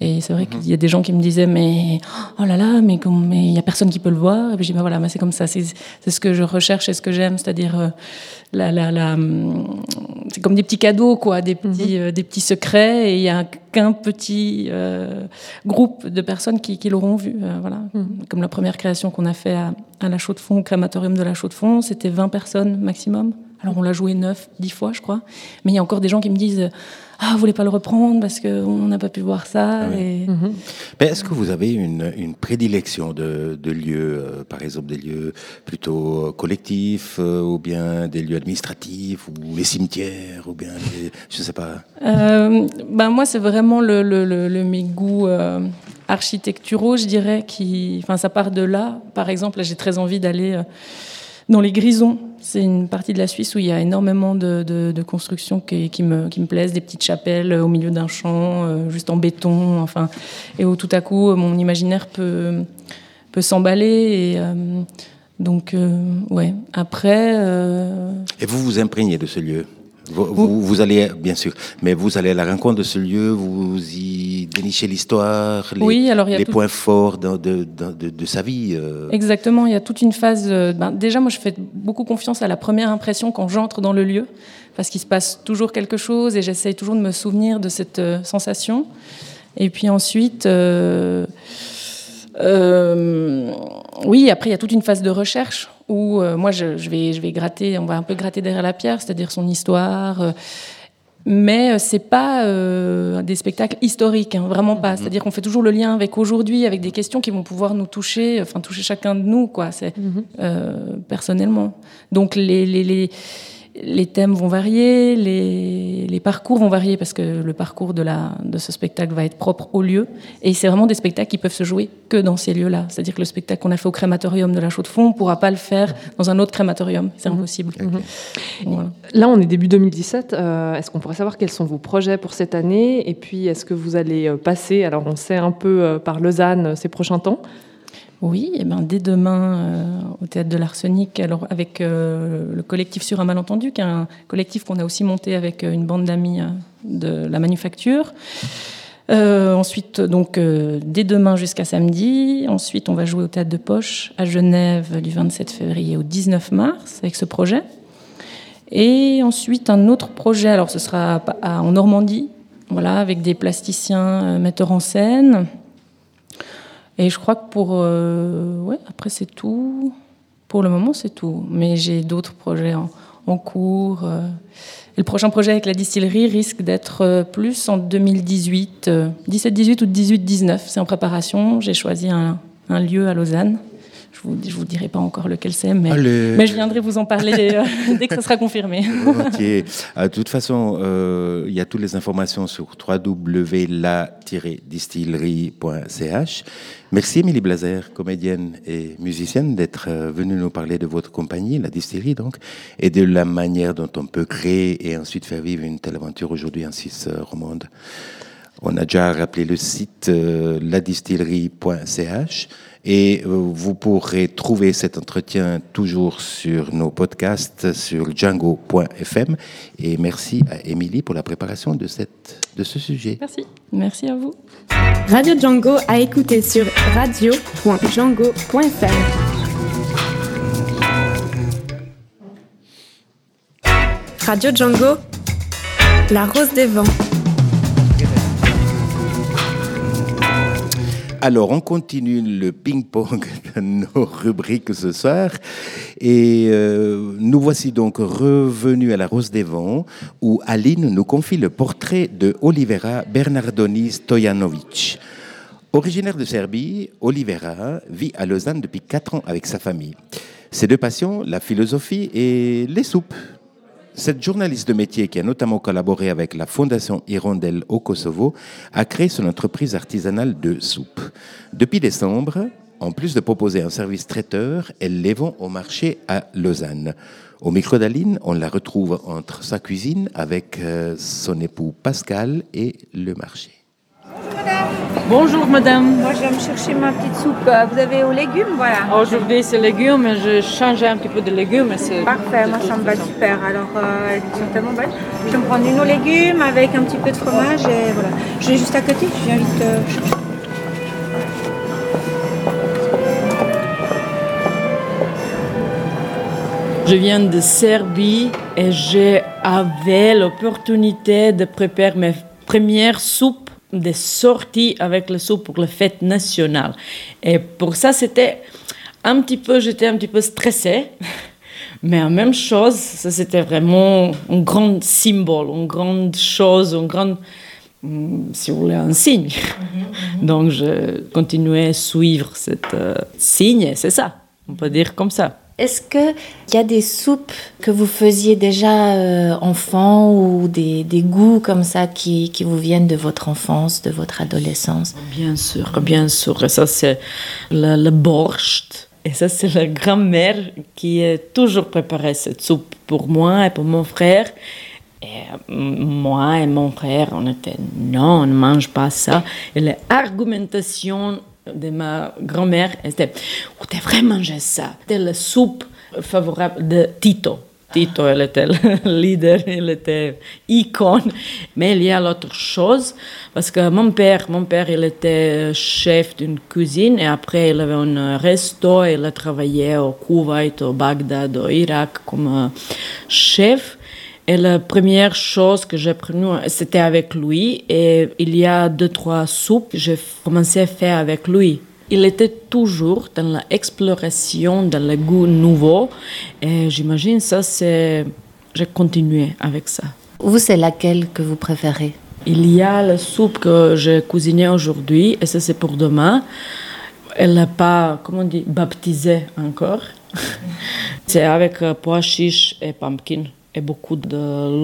Et c'est vrai qu'il y a des gens qui me disaient mais oh là là mais il y a personne qui peut le voir. Et puis je dis bah voilà c'est comme ça c'est ce que je recherche et ce que j'aime c'est-à-dire euh, la, la, la c'est comme des petits cadeaux quoi des petits mhm. euh, des petits secrets. Et il y a qu'un petit euh, groupe de personnes qui, qui l'auront vu voilà. Mhm. comme la première création qu'on a fait à, à la Chaux de Fonds au crématorium de la Chaux de Fonds c'était 20 personnes maximum. Alors on l'a joué 9 10 fois je crois. Mais il y a encore des gens qui me disent ah, vous voulez pas le reprendre parce qu'on n'a pas pu voir ça. Ah mhm. Est-ce que vous avez une, prédilection de, lieux, euh, par exemple des lieux plutôt collectifs euh, ou bien des lieux administratifs ou les cimetières ou bien je sais pas? Euh, ben moi c'est vraiment le, le, mes goûts architecturaux, je dirais, qui, enfin ça part de là. Par exemple, j'ai très envie d'aller dans les Grisons, c'est une partie de la Suisse où il y a énormément de, constructions qui, me, qui, me, plaisent, des petites chapelles au milieu d'un champ, euh, juste en béton, enfin, et où tout à coup mon imaginaire peut, peut s'emballer. Et euh, donc, euh, ouais. Après. Et vous vous imprégnez de ce lieu vous, vous, allez, bien sûr, mais vous allez à la rencontre de ce lieu, vous y dénicher l'histoire, les, Oui, alors il y a les tout- points forts de, dans- de- de sa vie. euh. Exactement, il y a toute une phase. euh, ben, déjà, moi, je fais beaucoup confiance à la première impression quand j'entre dans le lieu, parce qu'il se passe toujours quelque chose et j'essaye toujours de me souvenir de cette euh, sensation. Et puis ensuite, euh, euh, oui, après, il y a toute une phase de recherche où euh, moi, je, je vais, je vais gratter, on va un peu gratter derrière la pierre, c'est-à-dire son histoire. Mais euh, c'est pas euh, des spectacles historiques, hein, vraiment pas. C'est-à-dire qu'on fait toujours le lien avec aujourd'hui, avec des questions qui vont pouvoir nous toucher, enfin toucher chacun de nous, quoi. C'est euh, personnellement. Donc les, les, les, les thèmes vont varier, les, les parcours vont varier parce que le parcours de, la, de ce spectacle va être propre au lieu. Et c'est vraiment des spectacles qui peuvent se jouer que dans ces lieux-là. C'est-à-dire que le spectacle qu'on a fait au crématorium de la Chaux-de-Fonds, on ne pourra pas le faire dans un autre crématorium. C'est impossible. Voilà. Là, on est début 2017. euh, est-ce qu'on pourrait savoir quels sont vos projets pour cette année? Et puis, est-ce que vous allez euh, passer, alors on sait un peu euh, par Lausanne ces prochains temps? Oui, et ben, dès demain euh, au théâtre de l'Arsenic, avec euh, le collectif Sur un malentendu, qui est un collectif qu'on a aussi monté avec euh, une bande d'amis de la manufacture. Ensuite, donc dès demain jusqu'à samedi. Ensuite, on va jouer au théâtre de Poche à Genève du 27 février au 19 mars avec ce projet. Et ensuite, un autre projet, alors ce sera en Normandie, voilà, avec des plasticiens metteurs en scène. Et je crois que pour. euh, ouais, après, c'est tout. Pour le moment, c'est tout. Mais j'ai d'autres projets en, cours. euh. Le prochain projet avec la distillerie risque d'être euh, plus en 2018, euh, 17-18 ou 18-19. C'est en préparation. J'ai choisi un lieu à Lausanne. Je vous, je vous dirai pas encore lequel c'est, mais, je viendrai vous en parler euh, <laughs> dès que ça sera confirmé. Ok. Euh, De toute façon, euh, il y a toutes les informations sur www.la-distillerie.ch. Merci Émilie Blazer, comédienne et musicienne, d'être venue nous parler de votre compagnie, la distillerie donc, et de la manière dont on peut créer et ensuite faire vivre une telle aventure aujourd'hui en Suisse romande. On a déjà rappelé le site euh, ladistillerie.ch et euh, vous pourrez trouver cet entretien toujours sur nos podcasts sur django.fm. Et merci à Émilie pour la préparation de, cette, de ce sujet. Merci. Merci à vous. Radio Django à écouter sur radio.django.fr. Radio Django, la rose des vents. Alors, on continue le ping-pong <laughs> de nos rubriques ce soir. Et euh, nous voici donc revenus à la Rose des Vents, où Aline nous confie le portrait de Olivera Bernardoni Stojanovic. Originaire de Serbie, Olivera vit à Lausanne depuis 4 ans avec sa famille. Ses deux passions, la philosophie et les soupes. Cette journaliste de métier qui a notamment collaboré avec la Fondation Hirondelle au Kosovo a créé son entreprise artisanale de soupe. Depuis décembre, en plus de proposer un service traiteur, elle les vend au marché à Lausanne. Au micro d'Aline, on la retrouve entre sa cuisine avec euh, son époux Pascal et le marché. Bonjour madame. Moi, je vais me chercher ma petite soupe. Euh, Vous avez aux légumes, voilà. Aujourd'hui c'est légumes, je change un petit peu de légumes. Parfait, moi ça me va super. Alors, euh, elles sont tellement belles. Je vais me prendre une aux légumes avec un petit peu de fromage et voilà. Je vais juste à côté, je viens vite euh, chercher. Je viens de Serbie et j'avais l'opportunité de préparer mes premières soupes de sortie avec la soupe pour la fête nationale. Et pour ça, c'était un petit peu, j'étais un petit peu stressée. <laughs> Mais en même chose, ça c'était vraiment un grand symbole, une grande chose, un grand, hum, si vous voulez, un signe. Donc je continuais à suivre cette euh, signe, et c'est ça, on peut dire comme ça. Est-ce qu'il y a des soupes que vous faisiez déjà euh, enfant ou des, goûts comme ça qui, qui vous viennent de votre enfance, de votre adolescence? Bien sûr, bien sûr. Et ça, c'est le, le borscht. Et ça, c'est la grand-mère qui a toujours préparé cette soupe pour moi et pour mon frère. Et euh, moi et mon frère, on était non, on ne mange pas ça. Et l'argumentation de ma grand-mère était, vous devrez manger ça. C'était la soupe favorable de Tito. Tito, il était le <laughs> leader, il était icône. Mais il y a l'autre chose, parce que mon père, mon père, il était chef d'une cuisine et après il avait un resto, il a travaillé au Kuwait, au Bagdad, au Irak comme chef. Et la première chose que j'ai appris, c'était avec lui. Et il y a deux, trois soupes que j'ai commencé à faire avec lui. Il était toujours dans l'exploration, dans le goût nouveau. Et j'imagine ça, c'est... J'ai continué avec ça. Vous, c'est laquelle que vous préférez? Il y a la soupe que j'ai cuisinée aujourd'hui, et ça, c'est pour demain. Elle n'est pas, comment on dit, baptisée encore. <laughs> c'est avec euh, pois chiches et pumpkin beaucoup de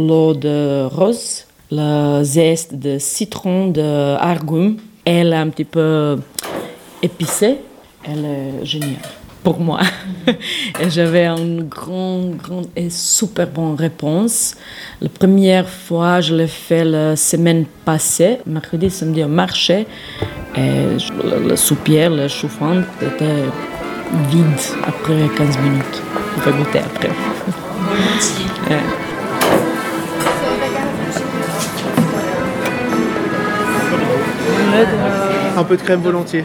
l'eau de rose, le zeste de citron, de argum. Elle est un petit peu épicée. Elle est géniale pour moi. <laughs> j'avais une grande, grande et super bonne réponse. La première fois, je l'ai fait la semaine passée, mercredi, samedi au marché. Et le, soupière, le chauffant était vide après 15 minutes. On peut goûter après. Un peu de crème volontiers.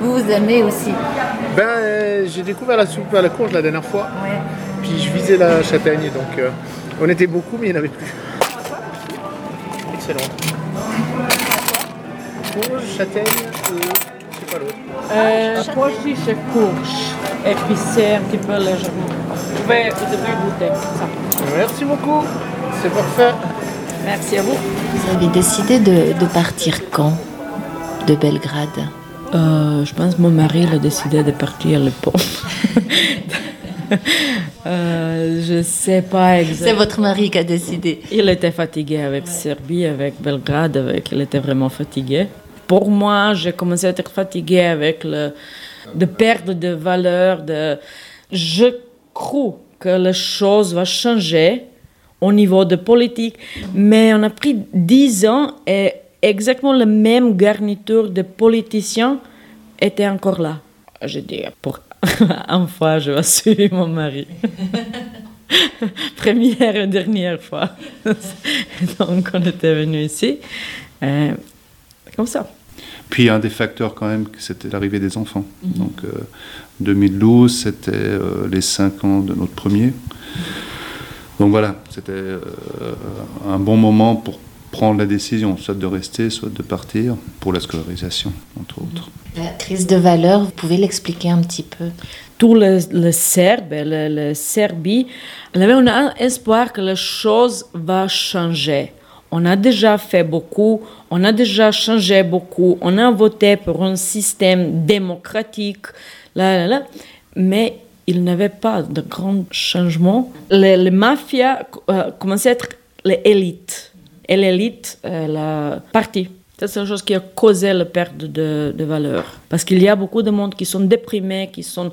Vous, vous aimez aussi Ben, euh, j'ai découvert la soupe à la courge la dernière fois. Puis je visais la châtaigne, donc euh, on était beaucoup, mais il n'y en avait plus. Excellent. Courge, châtaigne et je sais pas l'autre. Euh, et courge, épicé un petit peu légèrement. Vous devez, vous devez goûter ça. Merci beaucoup, c'est parfait. Merci à vous. Vous avez décidé de, de partir quand? De Belgrade? Euh, Je pense que mon mari a décidé de partir le pont. <laughs> euh, je sais pas exactement. C'est votre mari qui a décidé. Il était fatigué avec Serbie, avec Belgrade, avec, il était vraiment fatigué. Pour moi, j'ai commencé à être fatigué avec le, de perdre de valeur. Je crois que les choses vont changer au niveau de politique, mais on a pris dix ans et exactement la même garniture de politiciens était encore là. Je dis, pour <laughs> une fois, je vais suivre mon mari. <laughs> Première et dernière fois. <laughs> Donc, on était venu ici. Euh, comme ça. Puis un des facteurs quand même, c'était l'arrivée des enfants. Donc 2012, c'était euh, les 5 ans de notre premier. Donc voilà, c'était euh, un bon moment pour prendre la décision, soit de rester, soit de partir, pour la scolarisation, entre autres. La crise de valeur, vous pouvez l'expliquer un petit peu? Tous les, les Serbes, le, le Serbie, on avait un espoir que les choses vont changer. On a déjà fait beaucoup, on a déjà changé beaucoup, on a voté pour un système démocratique, là, là, là, mais il n'y avait pas de grands changements. Les, mafias euh, commençaient à être les élites. Et l'élite, euh, la partie. C'est une chose qui a causé la perte de, de valeur. Parce qu'il y a beaucoup de monde qui sont déprimés, qui sont...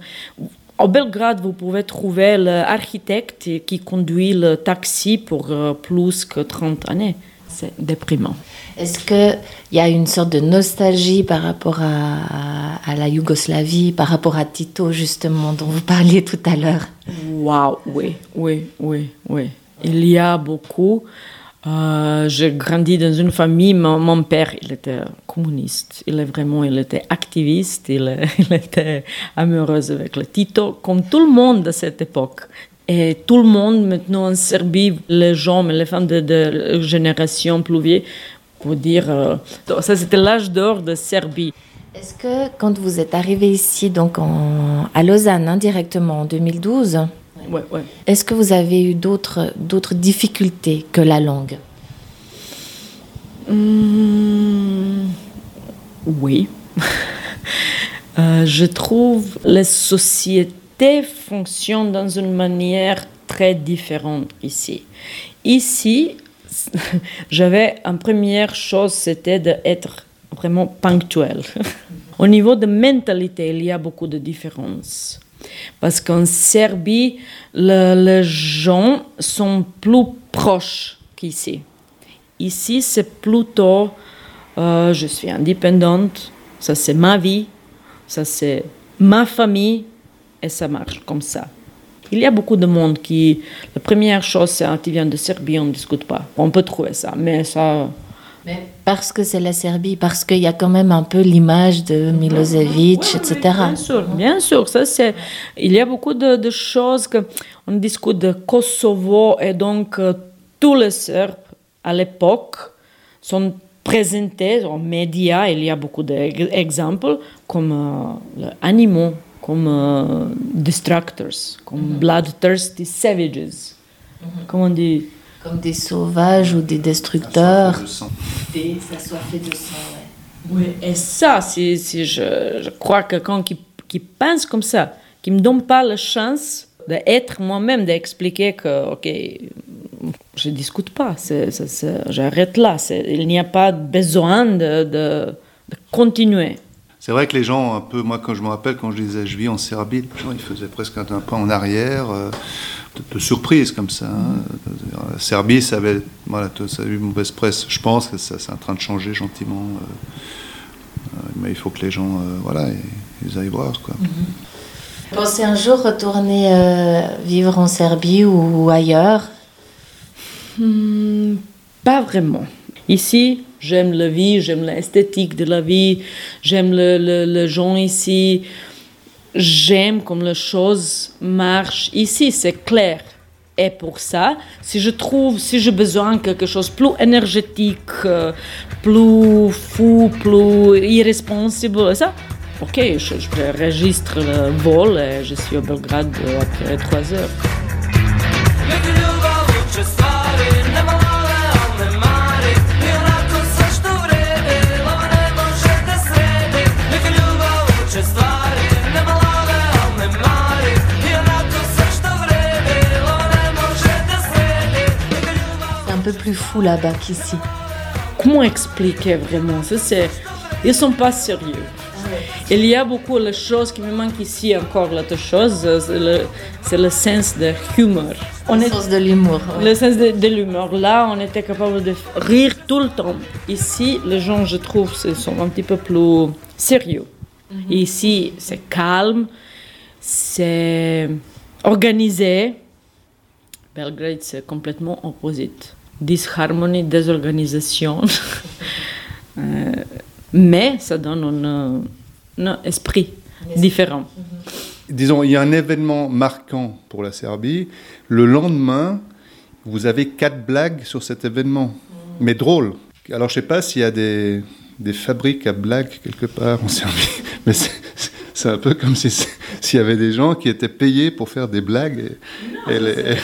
Au Belgrade, vous pouvez trouver l'architecte qui conduit le taxi pour euh, plus que 30 années. C'est déprimant. Est-ce qu'il y a une sorte de nostalgie par rapport à, à, la Yougoslavie, par rapport à Tito, justement, dont vous parliez tout à l'heure? Waouh, oui, oui, oui, oui. Il y a beaucoup. Euh, j'ai grandi dans une famille, mon, père, il était communiste, il est vraiment, il était activiste, il, <laughs> était amoureux avec le Tito, comme tout le monde à cette époque. Et tout le monde maintenant en Serbie, les gens, les femmes de, de génération plus pour dire, euh, ça c'était l'âge d'or de Serbie. Est-ce que quand vous êtes arrivé ici, donc à Lausanne, indirectement en 2012, Ouais, ouais. Est-ce que vous avez eu d'autres, d'autres difficultés que la langue? Mmh, Oui. <laughs> euh, je trouve les sociétés fonctionnent dans une manière très différente ici. Ici, <laughs> j'avais une première chose, c'était d'être vraiment ponctuel. <laughs> Au niveau de mentalité, il y a beaucoup de différences. Parce qu'en Serbie, le, les gens sont plus proches qu'ici. Ici, c'est plutôt euh, je suis indépendante, ça c'est ma vie, ça c'est ma famille, et ça marche comme ça. Il y a beaucoup de monde qui. La première chose, c'est tu viens de Serbie, on ne discute pas. On peut trouver ça, mais ça. Mais parce que c'est la Serbie, parce qu'il y a quand même un peu l'image de Milosevic, etc. Bien sûr, bien sûr. Ça, c'est, il y a beaucoup de, de choses que on discute de Kosovo et donc euh, tous les Serbes à l'époque sont présentés en médias. Il y a beaucoup d'exemples comme euh, animaux, comme euh, distractors, comme Mhm. bloodthirsty savages. Comment on dit? Comme des sauvages ou des destructeurs. De sang. Des assoiffés de sang, ouais. Oui, et ça, c'est, je, je crois que quelqu'un qui, qui pense comme ça, qui ne me donne pas la chance d'être moi-même, d'expliquer que, OK, je ne discute pas, c'est, c'est- c'est- j'arrête là. C'est- il n'y a pas besoin de, de- de continuer. C'est vrai que les gens, un peu, moi quand je me rappelle, quand je disais je vis en Serbie, les gens ils faisaient presque un pas en arrière, euh, de, de surprise comme ça. hein. La Serbie, ça avait, voilà, ça a eu une mauvaise presse. Je pense que ça, c'est en train de changer gentiment. euh, euh, mais il faut que les gens, euh, voilà, ils, ils aillent voir. Quoi. Pensez un jour retourner euh, vivre en Serbie ou ailleurs? Hmm, pas vraiment. Ici, j'aime la vie, j'aime l'esthétique de la vie, j'aime le, le, le gens ici, j'aime comme les choses marchent ici, c'est clair. Et pour ça, si je trouve, si j'ai besoin de quelque chose de plus énergétique, euh, plus fou, plus irresponsable, ça, ok, je, je registre le vol et je suis au Belgrade après trois heures. Peu plus fou là-bas qu'ici. Comment expliquer vraiment? Ça, c'est... Ils sont pas sérieux. Il y a beaucoup de choses qui me manquent ici encore. L'autre chose, c'est le, le sens de l'humour. Le est- sens de l'humour. ouais. Le sens de, de l'humour. Là, on était capable de rire tout le temps. Ici, les gens, je trouve, sont un petit peu plus sérieux. Ici, c'est calme, c'est organisé. Belgrade, c'est complètement opposite. Disharmonie, désorganisation. <laughs> Euh, mais ça donne un, un esprit différent. Disons, il y a un événement marquant pour la Serbie. Le lendemain, vous avez quatre blagues sur cet événement, mais drôles. Alors, je ne sais pas s'il y a des, des fabriques à blagues quelque part en Serbie, <laughs> mais c'est un peu comme si s'il y avait des gens qui étaient payés pour faire des blagues. Et, et les-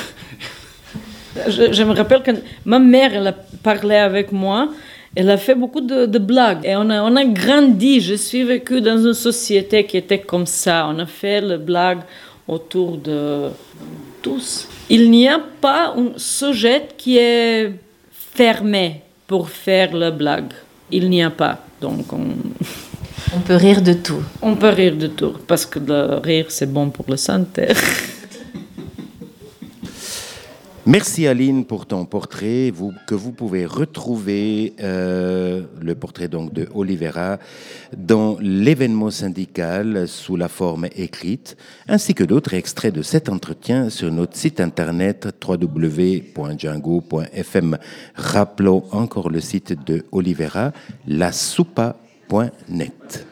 Je, je me rappelle que ma mère, elle a parlé avec moi, elle a fait beaucoup de, de blagues. Et on a, on a grandi. Je suis vécue dans une société qui était comme ça. On a fait les blagues autour de tous. Il n'y a pas un sujet qui est fermé pour faire la blague. Il n'y a pas. Donc on, On peut rire de tout. on peut rire de tout. Parce que le rire, c'est bon pour la santé. <laughs> Merci Aline pour ton portrait que vous pouvez retrouver, euh, le portrait donc de Olivera, dans l'événement syndical sous la forme écrite, ainsi que d'autres extraits de cet entretien sur notre site internet www.django.fm. Rappelons encore le site de Olivera, lasoupa.net.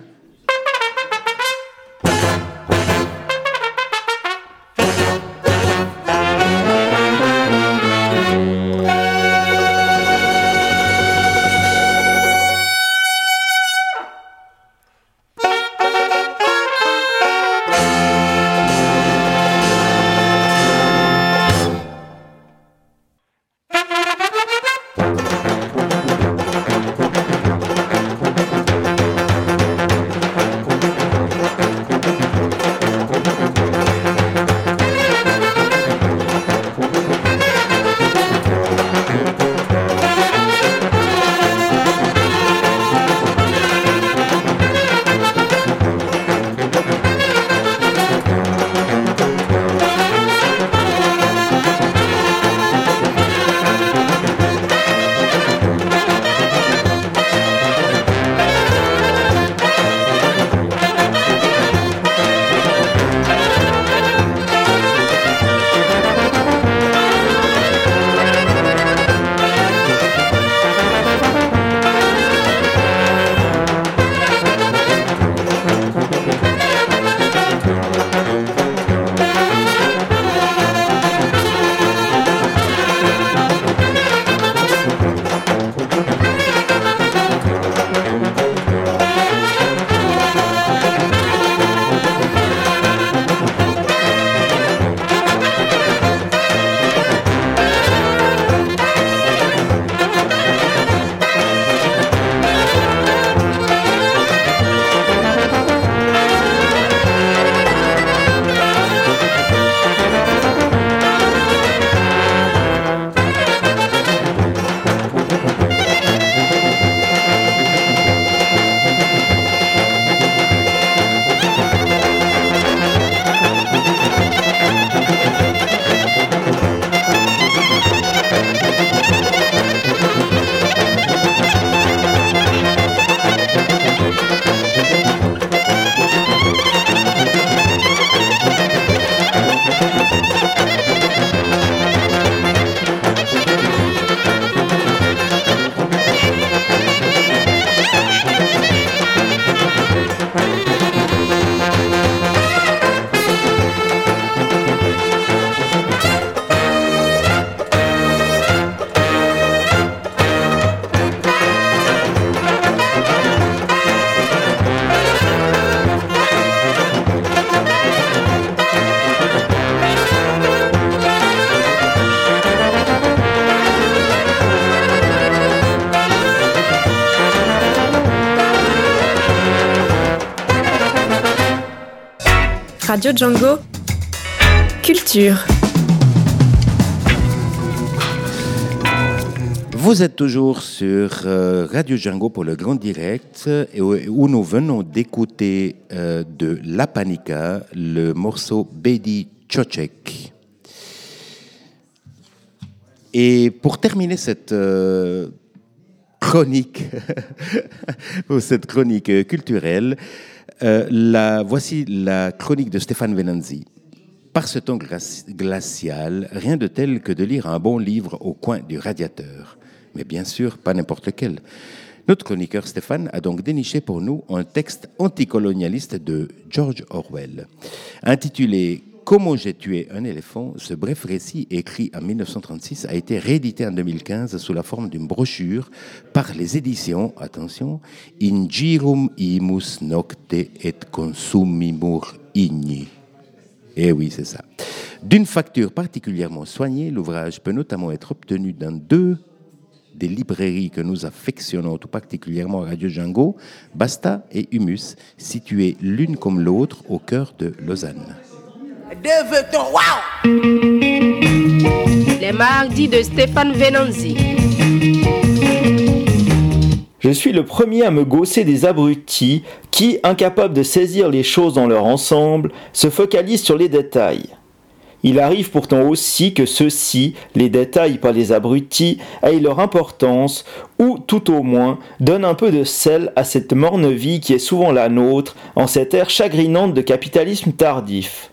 Radio Django. Culture. Vous êtes toujours sur euh, Radio Django pour le Grand Direct où, nous venons d'écouter euh, de La Panica le morceau Bedi Chocek. Et pour terminer cette euh, chronique, <laughs> cette chronique culturelle, euh, voici la chronique de Stéphane Venanzi. Par ce temps glaci- glacial, rien de tel que de lire un bon livre au coin du radiateur. Mais bien sûr, pas n'importe lequel. Notre chroniqueur Stéphane a donc déniché pour nous un texte anticolonialiste de George Orwell, intitulé Comment j'ai tué un éléphant. Ce bref récit, écrit en 1936, a été réédité en 2015 sous la forme d'une brochure par les éditions, attention, Ingirum imus nocte et consumimur igni. Eh oui, c'est ça. D'une facture particulièrement soignée, l'ouvrage peut notamment être obtenu dans deux des librairies que nous affectionnons tout particulièrement à Radio Django, Basta et Humus, situées l'une comme l'autre au cœur de Lausanne. Les mardis de Stéphane Venanzi. Je suis le premier à me gausser des abrutis qui, incapables de saisir les choses dans leur ensemble, se focalisent sur les détails. Il arrive pourtant aussi que ceux-ci, les détails pas les abrutis, aient leur importance, ou tout au moins donnent un peu de sel à cette morne vie qui est souvent la nôtre en cette ère chagrinante de capitalisme tardif.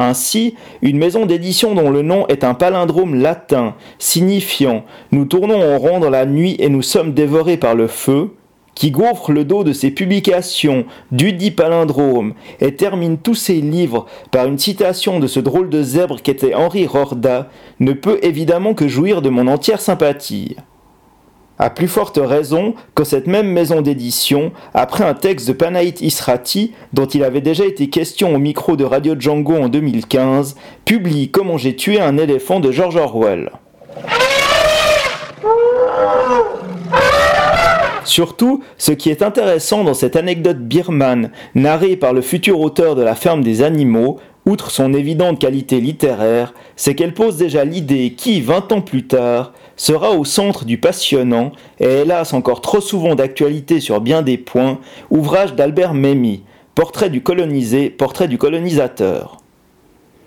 Ainsi, une maison d'édition dont le nom est un palindrome latin, signifiant Nous tournons en rond dans la nuit et nous sommes dévorés par le feu, qui gaufre le dos de ses publications dudit palindrome et termine tous ses livres par une citation de ce drôle de zèbre qu'était Henri Rorda, ne peut évidemment que jouir de mon entière sympathie. À plus forte raison que cette même maison d'édition, après un texte de Panaït Israti, dont il avait déjà été question au micro de Radio Django en 2015, publie Comment j'ai tué un éléphant de George Orwell. Surtout, ce qui est intéressant dans cette anecdote birmane, narrée par le futur auteur de La ferme des animaux, outre son évidente qualité littéraire, c'est qu'elle pose déjà l'idée qui, 20 ans plus tard, sera au centre du passionnant, et hélas encore trop souvent d'actualité sur bien des points, ouvrage d'Albert Memmi, Portrait du colonisé, portrait du colonisateur.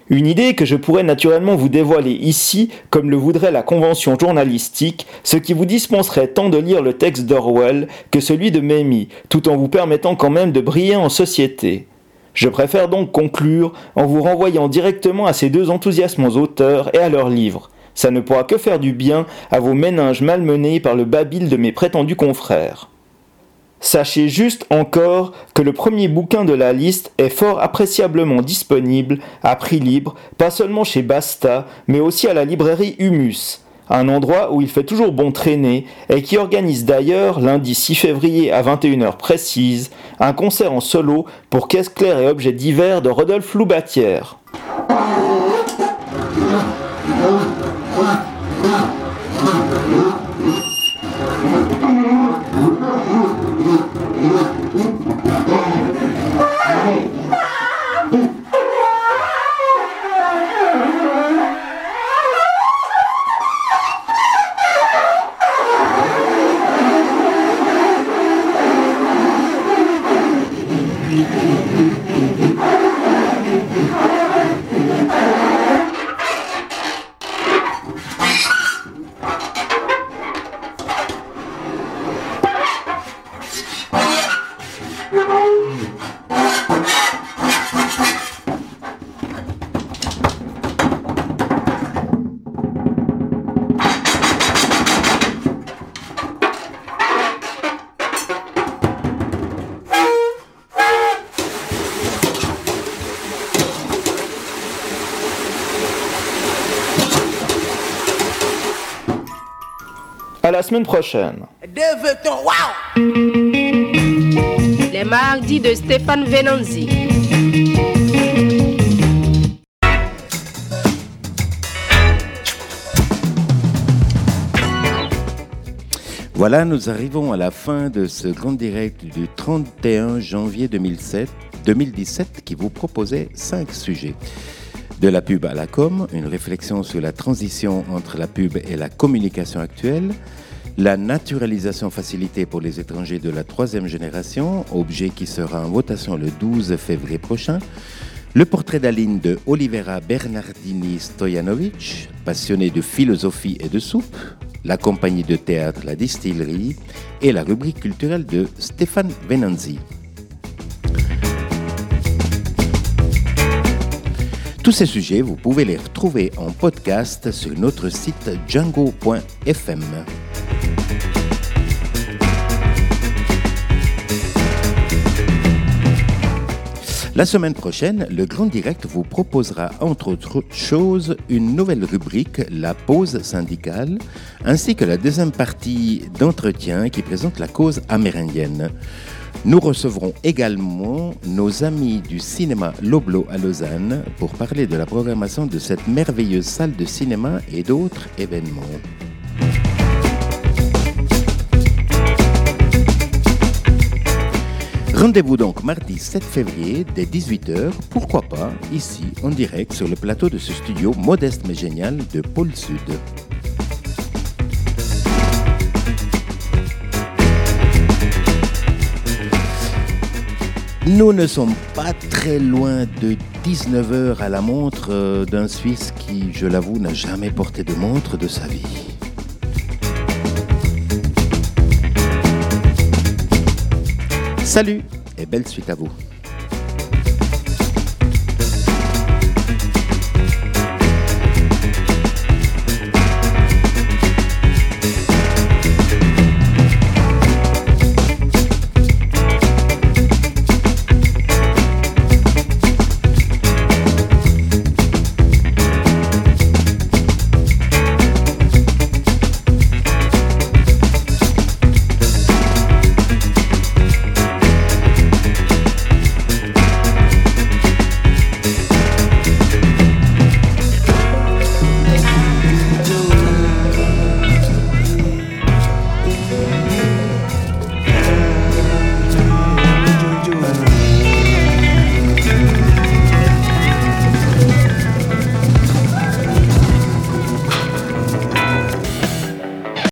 Une idée que je pourrais naturellement vous dévoiler ici, comme le voudrait la convention journalistique, ce qui vous dispenserait tant de lire le texte d'Orwell que celui de Memmi, tout en vous permettant quand même de briller en société. Je préfère donc conclure en vous renvoyant directement à ces deux enthousiasmants auteurs et à leurs livres. Ça ne pourra que faire du bien à vos méninges malmenés par le babil de mes prétendus confrères. Sachez juste encore que le premier bouquin de la liste est fort appréciablement disponible à prix libre, pas seulement chez Basta, mais aussi à la librairie Humus, un endroit où il fait toujours bon traîner et qui organise d'ailleurs lundi 6 février à 21h précise un concert en solo pour caisse claire et objets divers de Rodolphe Loubatière. Semaine prochaine. Les mardis de Stéphane Venanzi. Voilà, nous arrivons à la fin de ce grand direct du 31 janvier 2007. 2017 qui vous proposait cinq sujets. De la pub à la com, une réflexion sur la transition entre la pub et la communication actuelle, la naturalisation facilitée pour les étrangers de la troisième génération, objet qui sera en votation le 12 février prochain, le portrait d'Aline de Olivera Bernardini Stojanovic, passionnée de philosophie et de soupe, la compagnie de théâtre La Distillerie et la rubrique culturelle de Stéphane Venanzi. Tous ces sujets, vous pouvez les retrouver en podcast sur notre site django.fm. La semaine prochaine, le Grand Direct vous proposera entre autres choses une nouvelle rubrique, la pause syndicale, ainsi que la deuxième partie d'entretien qui présente la cause amérindienne. Nous recevrons également nos amis du cinéma Loblo à Lausanne pour parler de la programmation de cette merveilleuse salle de cinéma et d'autres événements. Rendez-vous donc mardi 7 février dès 18h, pourquoi pas, ici en direct sur le plateau de ce studio modeste mais génial de Pôle Sud. Nous ne sommes pas très loin de 19h à la montre euh, d'un Suisse qui, je l'avoue, n'a jamais porté de montre de sa vie. Salut et belle suite à vous.